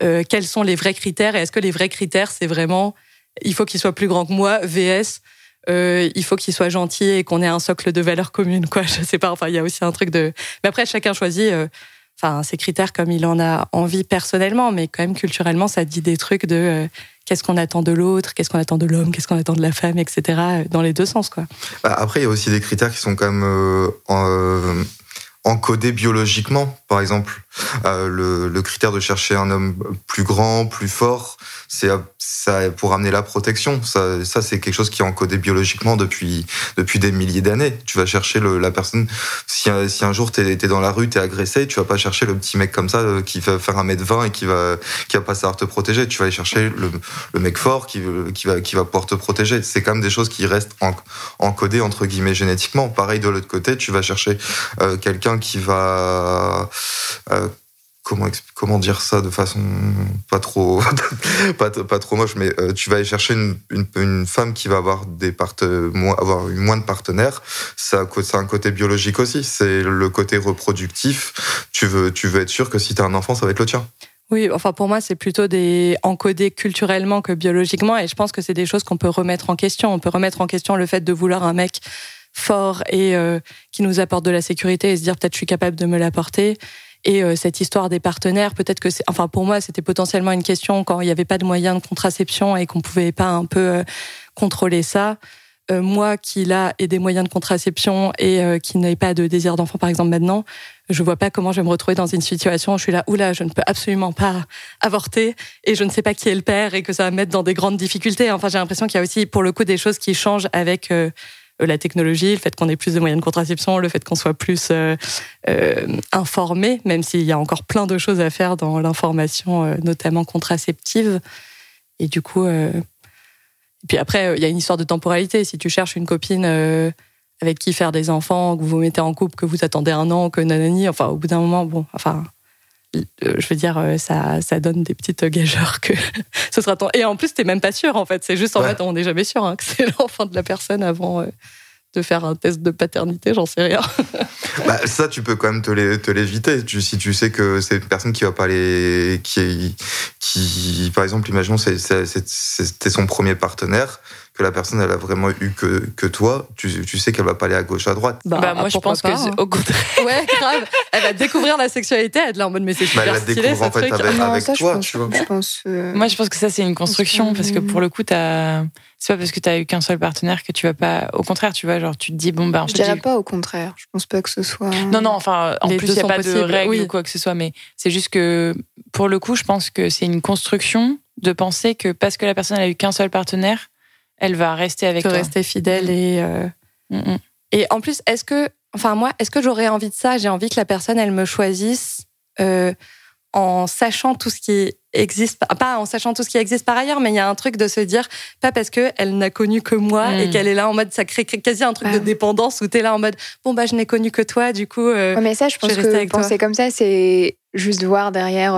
quels sont les vrais critères et est-ce que les vrais critères, c'est vraiment il faut qu'il soit plus grand que moi, VS. il faut qu'il soit gentil et qu'on ait un socle de valeurs communes, quoi? Je sais pas. Enfin, il y a aussi un truc de. Mais après, chacun choisit enfin ces critères comme il en a envie personnellement, mais quand même culturellement, ça dit des trucs de euh, qu'est-ce qu'on attend de l'autre, qu'est-ce qu'on attend de l'homme, qu'est-ce qu'on attend de la femme, etc. Dans les deux sens, quoi. Bah, après, il y a aussi des critères qui sont quand même euh, euh, encodés biologiquement. Par exemple, le, le, critère de chercher un homme plus grand, plus fort, c'est ça pour amener la protection. Ça, ça c'est quelque chose qui est encodé biologiquement depuis depuis des milliers d'années. Tu vas chercher le, la personne. Si, si un jour t'es es dans la rue, t'es agressé, tu vas pas chercher le petit mec comme ça euh, qui va faire un mètre vingt et qui va qui va pas savoir te protéger. Tu vas aller chercher le, le mec fort qui qui va qui va pouvoir te protéger. C'est quand même des choses qui restent en, encodées entre guillemets génétiquement. Pareil de l'autre côté, tu vas chercher euh, quelqu'un qui va euh, comment dire ça de façon pas trop pas, trop moche mais euh, tu vas aller chercher une, femme qui va avoir des moins avoir moins de partenaires. Ça c'est un côté biologique aussi. C'est le côté reproductif. Tu veux tu veux être sûr que si tu as un enfant ça va être le tien. Oui, enfin pour moi c'est plutôt des encodés culturellement que biologiquement. Et je pense que c'est des choses qu'on peut remettre en question. On peut remettre en question le fait de vouloir un mec fort et euh, qui nous apporte de la sécurité et se dire peut-être je suis capable de me l'apporter et euh, cette histoire des partenaires, peut-être que c'est, enfin pour moi, c'était potentiellement une question quand il n'y avait pas de moyens de contraception et qu'on pouvait pas un peu euh, contrôler ça. Euh, moi qui là ai des moyens de contraception et qui n'ai pas de désir d'enfant par exemple maintenant, je vois pas comment je vais me retrouver dans une situation où je suis là, oula, je ne peux absolument pas avorter et je ne sais pas qui est le père et que ça va me mettre dans des grandes difficultés. Enfin, j'ai l'impression qu'il y a aussi pour le coup des choses qui changent avec euh, la technologie, le fait qu'on ait plus de moyens de contraception, le fait qu'on soit plus euh, euh, informé, même s'il y a encore plein de choses à faire dans l'information, notamment contraceptive. Et du coup, puis après, il y a une histoire de temporalité. Si tu cherches une copine avec qui faire des enfants, que vous vous mettez en couple, que vous attendez un an, que nanani, enfin, au bout d'un moment, bon, enfin, je veux dire, ça, ça donne des petites gageurs que ce sera ton. Et en plus, t'es même pas sûr, en fait. C'est juste, en fait, on n'est jamais sûr hein, que c'est l'enfant de la personne avant de faire un test de paternité, j'en sais rien. bah, ça, tu peux quand même te l'éviter. Si tu sais que c'est une personne qui va pas les. qui, qui par exemple, imaginons, c'était son premier partenaire que la personne elle a vraiment eu que, que toi, tu, tu sais qu'elle va pas aller à gauche à droite. Bah, bah moi je pense que hein. au contraire. Ouais, grave. Elle va découvrir la sexualité, elle est là en mode mais c'est super bah, elle stylé, découvre en fait avec, toi, tu vois. Je pense, euh, Moi je pense que ça c'est une construction parce que pour le coup t'as c'est pas parce que tu as eu qu'un seul partenaire que tu vas pas. Au contraire, tu vois, genre tu te dis bon bah. En je dirais pas au contraire. Je pense pas que ce soit. Non non, enfin en plus il y a pas de règles ou quoi que ce soit, mais c'est juste que pour le coup, je pense que c'est une construction de penser que parce que la personne a eu qu'un seul partenaire, elle va rester avec toi. rester fidèle et. Euh, mm, mm. Et en plus, est-ce que, enfin moi, est-ce que j'aurais envie de ça? J'ai envie que la personne, elle me choisisse euh, en sachant tout ce qui existe, pas en sachant tout ce qui existe par ailleurs, mais il y a un truc de se dire, pas parce que elle n'a connu que moi et mm. qu'elle est là en mode, ça crée quasi un truc de dépendance où tu es là en mode, bon bah je n'ai connu que toi, du coup. Euh, mais ça, je pense que penser comme ça, c'est juste voir derrière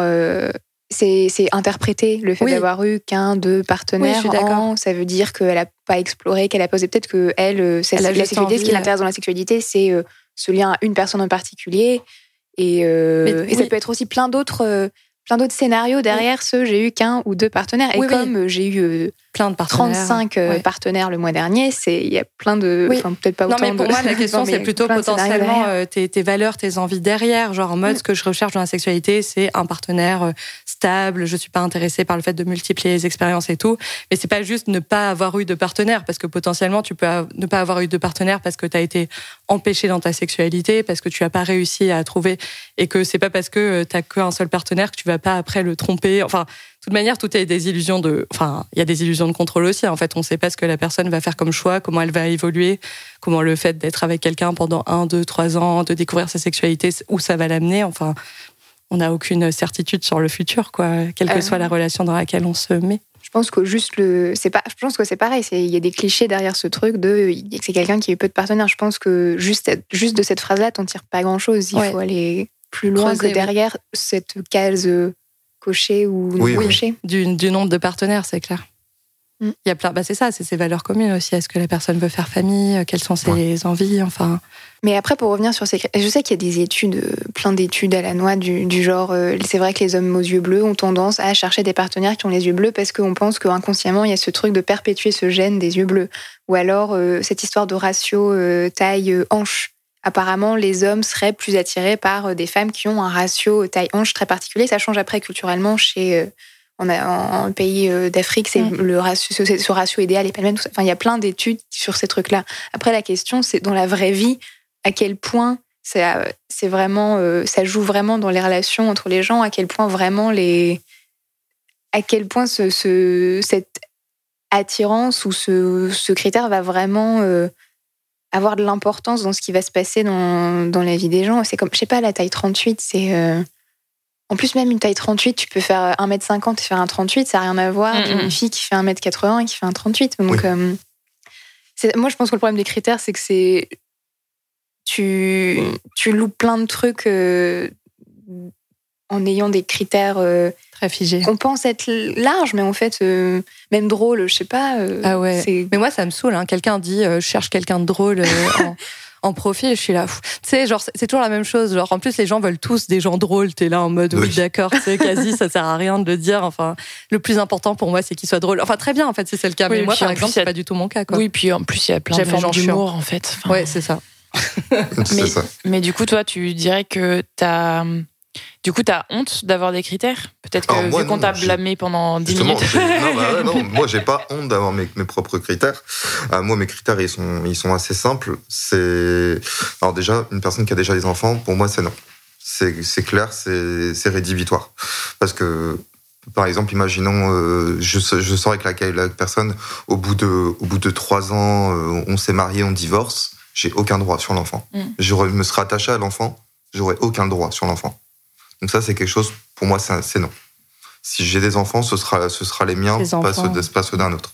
c'est interpréter le fait d'avoir eu qu'un, deux partenaires. Oui, ça veut dire qu'elle n'a pas exploré, qu'elle a posé. Peut-être que elle, euh, c'est la sexualité. ce qui l'intéresse dans la sexualité, c'est euh, ce lien à une personne en particulier. Et, euh, et ça peut être aussi plein d'autres plein d'autres scénarios derrière ce j'ai eu qu'un ou deux partenaires. Et comme j'ai eu plein de partenaires. 35 euh, partenaires le mois dernier. C'est il y a plein de, oui. peut-être pas non, autant. mais pour moi la question c'est plutôt potentiellement euh, tes, tes, valeurs, tes envies derrière. Genre en mode mm. ce que je recherche dans la sexualité, c'est un partenaire euh, stable. Je suis pas intéressée par le fait de multiplier les expériences et tout. Mais c'est pas juste ne pas avoir eu de partenaire parce que potentiellement tu peux ne pas avoir eu de partenaire parce que tu as été empêché dans ta sexualité, parce que tu as pas réussi à trouver et que c'est pas parce que tu as qu'un seul partenaire que tu vas pas après le tromper. Enfin toute manière, tout est des illusions de. Enfin, il y a des illusions de contrôle aussi. En fait, on ne sait pas ce que la personne va faire comme choix, comment elle va évoluer, comment le fait d'être avec quelqu'un pendant un, deux, trois ans, de découvrir sa sexualité, où ça va l'amener. Enfin, on n'a aucune certitude sur le futur, quoi, quelle que Euh. soit la relation dans laquelle on se met. Je pense que juste le, c'est pas, je pense que c'est pareil. Il y a des clichés derrière ce truc de, c'est quelqu'un qui a eu peu de partenaires. Je pense que juste, juste de cette phrase-là, t'en tires pas grand-chose. Il Ouais. faut aller plus loin Creuser, que derrière cette case cochée ou non Oui. Du, du nombre de partenaires, c'est clair. Mm. Il y a plein. Bah, c'est ça, c'est ses valeurs communes aussi. Est-ce que la personne veut faire famille? Euh, Quelles sont ses envies? Enfin, Mais après, pour revenir sur ces, je sais qu'il y a des études, euh, plein d'études à la noix du, du genre. euh, c'est vrai que les hommes aux yeux bleus ont tendance à chercher des partenaires qui ont les yeux bleus parce qu'on pense qu'inconsciemment il y a ce truc de perpétuer ce gène des yeux bleus. Ou alors euh, cette histoire de ratio euh, taille euh, hanche. Apparemment, les hommes seraient plus attirés par euh, des femmes qui ont un ratio taille hanche très particulier. Ça change après culturellement chez euh, en, en, en pays euh, d'Afrique, c'est le ratio, ce, ce ratio idéal est pas le même. Enfin, il y a plein d'études sur ces trucs-là. Après, la question, c'est dans la vraie vie, à quel point ça, c'est vraiment, euh, ça joue vraiment dans les relations entre les gens, à quel point vraiment les, à quel point ce, ce- cette attirance ou ce, ce critère va vraiment euh, avoir de l'importance dans ce qui va se passer dans, dans la vie des gens. C'est comme, je sais pas, la taille 38, c'est. euh, En plus, même une taille 38, tu peux faire 1m50 et faire un 38, ça n'a rien à voir Mm, d'une mm. fille qui fait 1m80 et qui fait un 38. Donc, Oui. euh, moi, je pense que le problème des critères, c'est que c'est. Tu, tu loupes plein de trucs euh, en ayant des critères euh, très figé. qu'on pense être larges, mais en fait, euh, même drôle, je sais pas. euh, Ah ouais. c'est- Mais moi, ça me saoule. Hein. Quelqu'un dit, euh, je cherche quelqu'un de drôle euh, en, en profil. Je suis là. Tu sais, genre, c'est- c'est toujours la même chose. Genre, en plus, les gens veulent tous des gens drôles. T'es là en mode, oui, Oui. d'accord. Tu sais, quasi, ça sert à rien de le dire. Enfin, le plus important pour moi, c'est qu'il soit drôle. Enfin, très bien, en fait, si c'est le cas. Oui, mais moi, par en exemple, a- c'est pas du tout mon cas. Quoi. Oui, puis en plus, il y a plein de formes d'humour, en fait. Enfin, Ouais, c'est ça. C'est Mais- ça. Mais du coup, toi, tu dirais que t'as. Du coup, t'as honte d'avoir des critères? Peut-être que moi, vu qu'on t'a blâmé pendant 10 Justement, minutes. non, bah ouais, non, moi j'ai pas honte d'avoir mes, mes propres critères. Euh, moi mes critères ils sont ils sont assez simples. C'est alors déjà une personne qui a déjà des enfants pour moi c'est non. C'est clair c'est rédhibitoire parce que par exemple, imaginons, euh, je, je sors avec la, la personne, au bout de, au bout de trois ans, euh, on s'est marié, on divorce, j'ai aucun droit sur l'enfant. Mm. Je me serais attaché à l'enfant, j'aurais aucun droit sur l'enfant. Donc ça, c'est quelque chose, pour moi, c'est non. Si j'ai des enfants, ce sera, ce sera les miens, pas ceux, pas ceux d'un autre.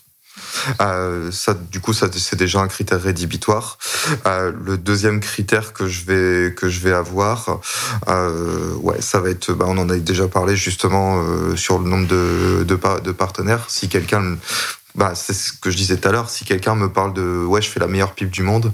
Euh, ça, du coup, ça, c'est déjà un critère rédhibitoire. Euh, le deuxième critère que je vais que je vais avoir, euh, ouais, ça va être, bah, on en a déjà parlé justement sur le nombre de de, de partenaires. Si quelqu'un, bah, c'est ce que je disais tout à l'heure, si quelqu'un me parle de, ouais, je fais la meilleure pipe du monde,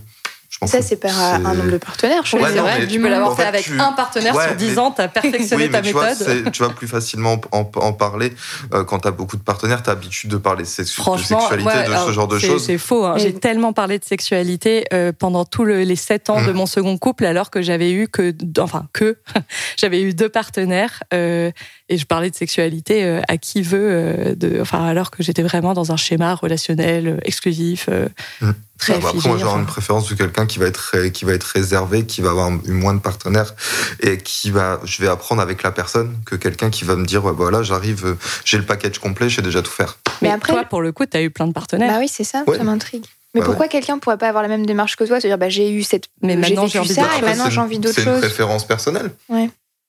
Ça, c'est par un nombre de partenaires. Je Oui, Ouais, pense. c'est vrai, mais tu peux l'avoir en fait fait, avec tu- un partenaire Ouais, sur 10 mais- ans, t'as perfectionné Oui, ta tu méthode. tu vas plus facilement en, en parler euh, quand tu as beaucoup de partenaires, tu as l'habitude de parler de, sexualité, ouais, de alors, ce genre de choses. C'est faux. hein. J'ai tellement parlé de sexualité euh, pendant tous le- les sept ans de Mm. mon second couple, alors que j'avais eu que, enfin que, j'avais eu deux partenaires euh, et je parlais de sexualité euh, à qui veut, euh, de, enfin alors que j'étais vraiment dans un schéma relationnel euh, exclusif, euh, Mm. très Ah, bah, figé. après, moi, j'aurais enfin. une préférence de quelqu'un qui va être qui va être réservé, qui va avoir eu moins de partenaires et qui va, je vais apprendre avec la personne que quelqu'un qui va me dire, ouais, voilà, j'arrive, euh, j'ai le package complet, je sais déjà tout faire. Mais après- toi, pour le coup, t'as eu plein de partenaires. Bah oui, c'est ça, Ouais. ça m'intrigue. Mais Ouais, pourquoi quelqu'un pourrait pas avoir la même démarche que toi, se dire bah j'ai eu cette, Mais j'ai maintenant, j'ai envie ça d'autre et chose. maintenant C'est j'ai une- envie d'autre C'est une chose. préférence personnelle.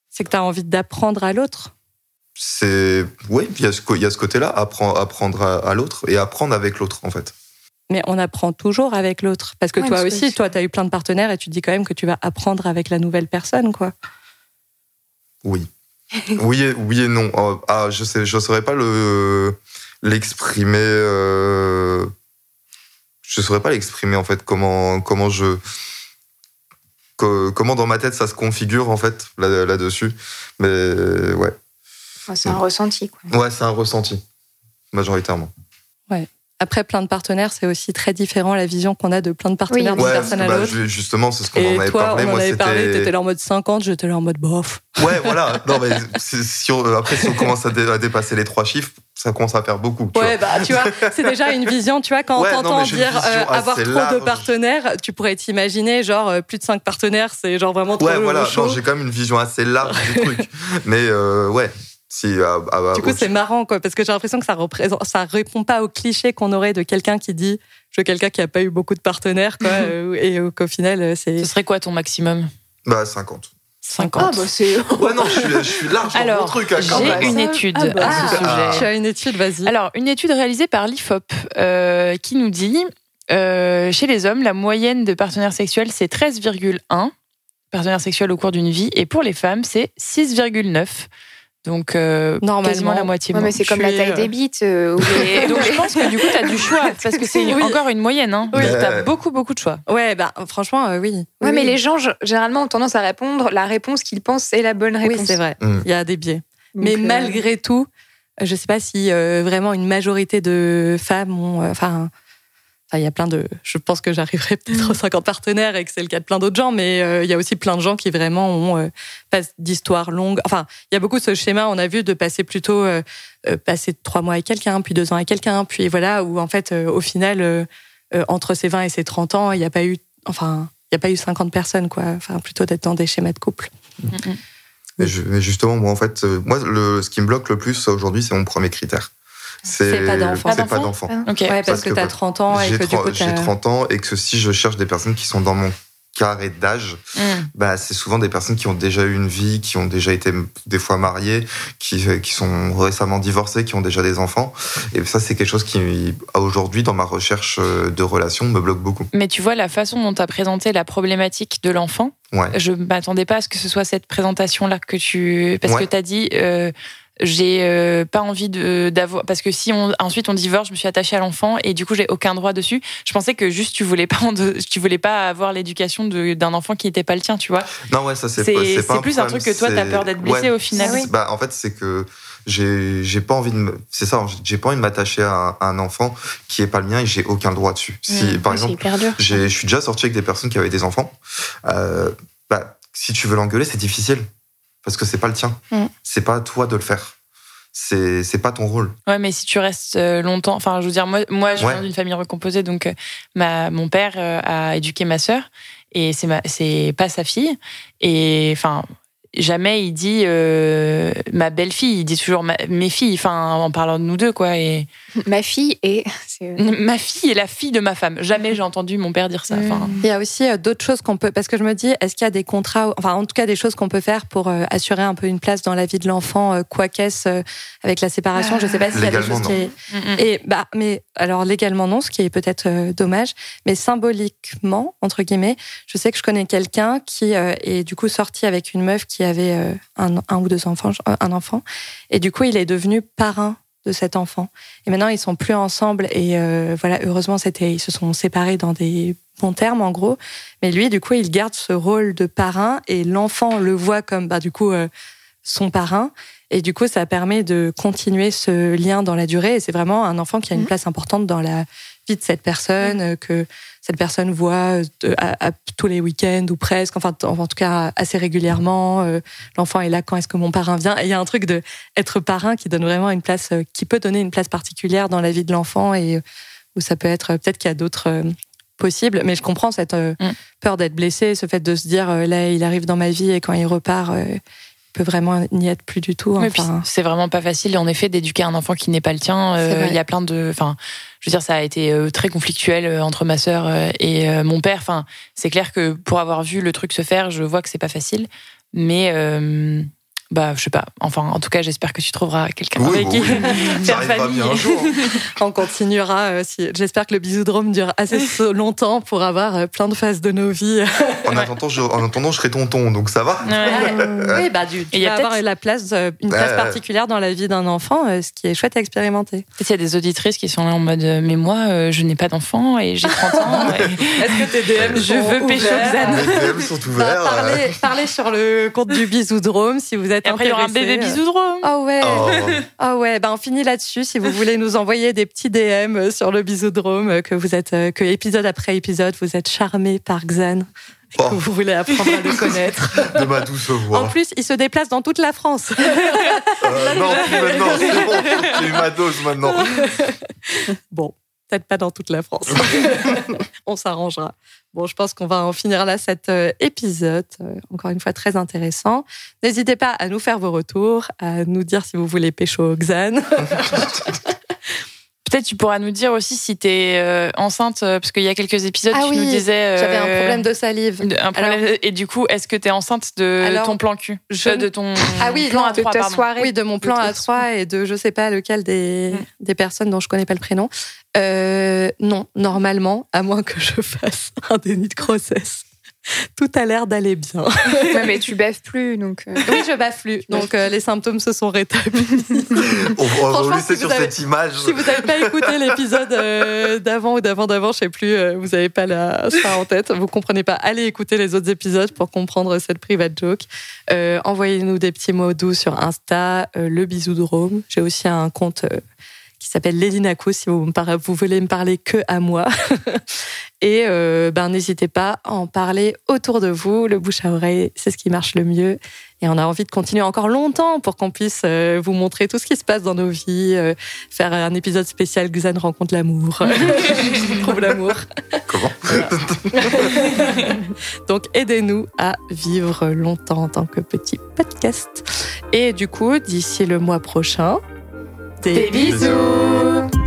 C'est que t'as envie d'apprendre à l'autre. C'est, oui, il y a ce, côté-là, apprendre, apprendre à, à l'autre et apprendre avec l'autre, en fait. Mais on apprend toujours avec l'autre. Parce que Ouais, toi que aussi, toi, t'as eu plein de partenaires et tu dis quand même que tu vas apprendre avec la nouvelle personne, quoi. Oui. oui, et, oui et non. Euh, Ah, je sais, je saurais pas le l'exprimer. euh, je saurais pas l'exprimer en fait. Comment comment je co- comment dans ma tête ça se configure en fait là là dessus. Mais ouais, Ouais, c'est un ressenti. Quoi. ouais, c'est un ressenti majoritairement. Après, plein de partenaires, c'est aussi très différent la vision qu'on a de plein de partenaires Oui. d'une Ouais, personne à bah, l'autre. justement, c'est ce qu'on en avait toi, parlé. on en Moi, avait parlé, t'étais là en mode 50, j'étais là en mode bof. Ouais, voilà. Non, mais si on- après, si on commence à, dé- à dépasser les trois chiffres, ça commence à faire beaucoup. tu Ouais, bah tu vois, c'est déjà une vision. Tu vois, quand Ouais, on t'entend dire euh, avoir trop de large. partenaires, tu pourrais t'imaginer genre euh, plus de 5 partenaires, c'est genre vraiment trop Ouais, voilà. j'ai quand même une vision assez large du truc. Mais euh, ouais, Si, ah, ah, bah, Du coup, c'est marrant, quoi, parce que j'ai l'impression que ça représente, ça répond pas au cliché qu'on aurait de quelqu'un qui dit je veux quelqu'un qui a pas eu beaucoup de partenaires, quoi, euh, et euh, qu'au final, euh, c'est. Ce serait quoi ton maximum? Bah 50. 50. Ah, bah c'est. Ouais, non, je suis, je suis large dans mon Alors, truc. hein, j'ai une étude ah bah. à ce Ah. sujet. Tu as une étude, vas-y. Alors, une étude réalisée par l'IFOP euh, qui nous dit euh, chez les hommes, la moyenne de partenaires sexuels, c'est 13,1 partenaires sexuels au cours d'une vie, et pour les femmes, c'est 6,9. Donc, euh, Normalement. quasiment la moitié. Ouais, mais c'est comme la taille euh, des bites. euh, les- Et donc, je pense que du coup, tu as du choix, parce que c'est Oui. encore une moyenne. Hein. Oui. Tu as beaucoup, beaucoup de choix. Ouais, bah franchement, euh, oui. Ouais, Oui, mais oui. les gens, généralement, ont tendance à répondre la réponse qu'ils pensent est la bonne Oui, réponse. c'est vrai. Mm. Il y a des biais. Donc, mais euh, malgré tout, je sais pas si euh, vraiment une majorité de femmes ont. euh, Enfin. Enfin, il y a plein de. Je pense que j'arriverai peut-être aux 50 partenaires et que c'est le cas de plein d'autres gens, mais euh, il y a aussi plein de gens qui vraiment ont euh, pas d'histoire longue. Enfin, il y a beaucoup ce schéma, on a vu, de passer plutôt euh, euh, passer trois mois avec quelqu'un, puis deux ans avec quelqu'un, puis voilà, où en fait, euh, au final, euh, euh, entre ses 20 et ses 30 ans, il n'y a pas eu. Enfin, il n'y a pas eu 50 personnes, quoi. Enfin, plutôt d'être dans des schémas de couple. Mais, je- mais justement, moi, en fait, moi, le, ce qui me bloque le plus aujourd'hui, c'est mon premier critère. C'est pas d'enfant. C'est Pas d'enfant. Ouais, parce, Parce que, que t'as bah, 30 ans et que du 30, coup, j'ai t'as- 30 ans et que si je cherche des personnes qui sont dans mon carré d'âge, Mm. bah, c'est souvent des personnes qui ont déjà eu une vie, qui ont déjà été des fois mariées, qui, qui sont récemment divorcées, qui ont déjà des enfants. Et ça, c'est quelque chose qui, aujourd'hui, dans ma recherche euh, de relations, me bloque beaucoup. Mais tu vois, la façon dont tu as présenté la problématique de l'enfant, Ouais. je m'attendais pas à ce que ce soit cette présentation-là que tu. Parce Ouais. que tu as dit. euh, j'ai euh, pas envie de d'avoir parce que si on ensuite on divorce je me suis attachée à l'enfant et du coup j'ai aucun droit dessus je pensais que juste tu voulais pas tu voulais pas avoir l'éducation de- d'un enfant qui n'était pas le tien tu vois Non, ouais, ça, c'est c'est pas, c'est pas plus un truc que toi t'as peur d'être blessé Ouais. au final oui. Bah, en fait, c'est que j'ai j'ai pas envie de me... c'est ça j'ai pas envie de m'attacher à, à un enfant qui est pas le mien et j'ai aucun droit dessus si par exemple hyper dur. j'ai- je suis déjà sorti avec des personnes qui avaient des enfants euh, bah, si tu veux l'engueuler c'est difficile parce que c'est pas le tien Mm. c'est pas à toi de le faire c'est c'est pas ton rôle Ouais, mais si tu restes euh, longtemps, enfin, je veux dire, moi, moi je Ouais. viens d'une famille recomposée, donc euh, ma, mon père euh, a éduqué ma sœur et c'est ma, c'est pas sa fille. Et enfin, jamais il dit euh, ma belle-fille, il dit toujours ma- mes filles, enfin, en parlant de nous deux, quoi. Et Ma fille est. c'est- ma fille est la fille de ma femme. Jamais j'ai entendu mon père dire ça. Enfin, Il y a aussi euh, d'autres choses qu'on peut, parce que je me dis, est-ce qu'il y a des contrats, enfin en tout cas des choses qu'on peut faire pour euh, assurer un peu une place dans la vie de l'enfant, euh, quoi qu'est-ce, euh, avec la séparation? Je sais pas s'il y a des choses qui. est- mm, mm. Et bah, mais alors légalement non, ce qui est peut-être euh, dommage, mais symboliquement entre guillemets, je sais que je connais quelqu'un qui euh, est du coup sorti avec une meuf qui avait euh, un, un ou deux enfants, euh, un enfant, et du coup il est devenu parrain de cet enfant. Et maintenant ils sont plus ensemble et euh, voilà heureusement c'était ils se sont séparés dans des bons termes en gros, mais lui du coup il garde ce rôle de parrain et l'enfant le voit comme bah du coup euh, son parrain. Et du coup, ça permet de continuer ce lien dans la durée. Et c'est vraiment un enfant qui a une Mhm. place importante dans la vie de cette personne, euh, que cette personne voit à, à tous les week-ends ou presque, enfin, en, en tout cas assez régulièrement. Euh, L'enfant est là quand est-ce que mon parrain vient. Et il y a un truc de être parrain qui donne vraiment une place, euh, qui peut donner une place particulière dans la vie de l'enfant et euh, où ça peut être, peut-être qu'il y a d'autres euh, possibles. Mais je comprends cette euh, Mm. peur d'être blessé, ce fait de se dire, euh, là, il arrive dans ma vie et quand il repart, euh, il peut vraiment n'y être plus du tout. Oui, c'est vraiment pas facile, en effet, d'éduquer un enfant qui n'est pas le tien. Euh. Il y a plein de, enfin, je veux dire, ça a été euh, très conflictuel euh, entre ma sœur euh, et mon père. Enfin, c'est clair que pour avoir vu le truc se faire, je vois que c'est pas facile. Mais bah, je sais pas. Enfin, en tout cas, j'espère que tu trouveras quelqu'un Oui, avec bon, qui oui. faire famille. bien un jour on continuera. euh, si... J'espère que le bisoudrome dure assez longtemps pour avoir euh, plein de phases de nos vies. en, attendant, je, en attendant je serai tonton donc ça va Ouais. oui, bah, du, tu il y a vas avoir la place, euh, une place Ouais. particulière dans la vie d'un enfant, ce qui est chouette à expérimenter. Peut-être il y a des auditrices qui sont là en mode, mais moi, je n'ai pas d'enfant et j'ai 30 ans. et- Est-ce que tes DM Je veux pécho Xan. les DM sont ouverts Bah, parlez, parlez sur le compte du bisoudrome si vous êtes Et après, il y aura un bébé bisoudrome. Ah ouais. Oh. Ah ouais, bah on finit là-dessus. Si vous voulez nous envoyer des petits DM euh, sur le bisoudrome, euh, que vous êtes, euh, que épisode après épisode, vous êtes charmé par Xan, que Oh. vous voulez apprendre à le connaître. de ma douce En voix plus, il se déplace dans toute la France. Euh, non plus maintenant c'est bon j'ai eu ma dose maintenant Bon, Peut-être pas dans toute la France. On s'arrangera. Bon, je pense qu'on va en finir là cet euh, épisode. Euh, encore une fois, très intéressant. N'hésitez pas à nous faire vos retours, à nous dire si vous voulez pécho Xan. Peut-être tu pourras nous dire aussi si tu es euh, enceinte, euh, parce qu'il y a quelques épisodes, Ah tu oui, nous disais. euh, J'avais un problème de salive. un problème- et du coup, est-ce que tu es enceinte de Alors, ton plan cul je- Euh, De ton Ah oui, plan non, à de trois, ta pardon. soirée. Oui, de mon plan De à ta trois et de je sais pas lequel des, Mm. des personnes dont je connais pas le prénom. Euh, non, normalement, à moins que je fasse un déni de grossesse. Tout a l'air d'aller bien. Ouais, mais tu baises plus, donc. euh, Oui, je baffe donc euh, les symptômes se sont rétablis. On va laisser si sur avez- cette image. si vous n'avez pas écouté l'épisode euh, d'avant ou d'avant d'avant, je sais plus, euh, vous n'avez pas la, ça en tête, vous comprenez pas, allez écouter les autres épisodes pour comprendre cette private joke. Euh, Envoyez-nous des petits mots doux sur Insta, euh, le bisou de Rome. J'ai aussi un compte euh, s'appelle Lady Naku si vous, me vous voulez me parler que à moi. Et euh, ben n'hésitez pas à en parler autour de vous. Le bouche à oreille, c'est ce qui marche le mieux. Et on a envie de continuer encore longtemps pour qu'on puisse euh, vous montrer tout ce qui se passe dans nos vies, euh, faire un épisode spécial Xan rencontre l'amour, trouve l'amour. Comment? Donc aidez-nous à vivre longtemps en tant que petit podcast. Et du coup, d'ici le mois prochain, des, bisous.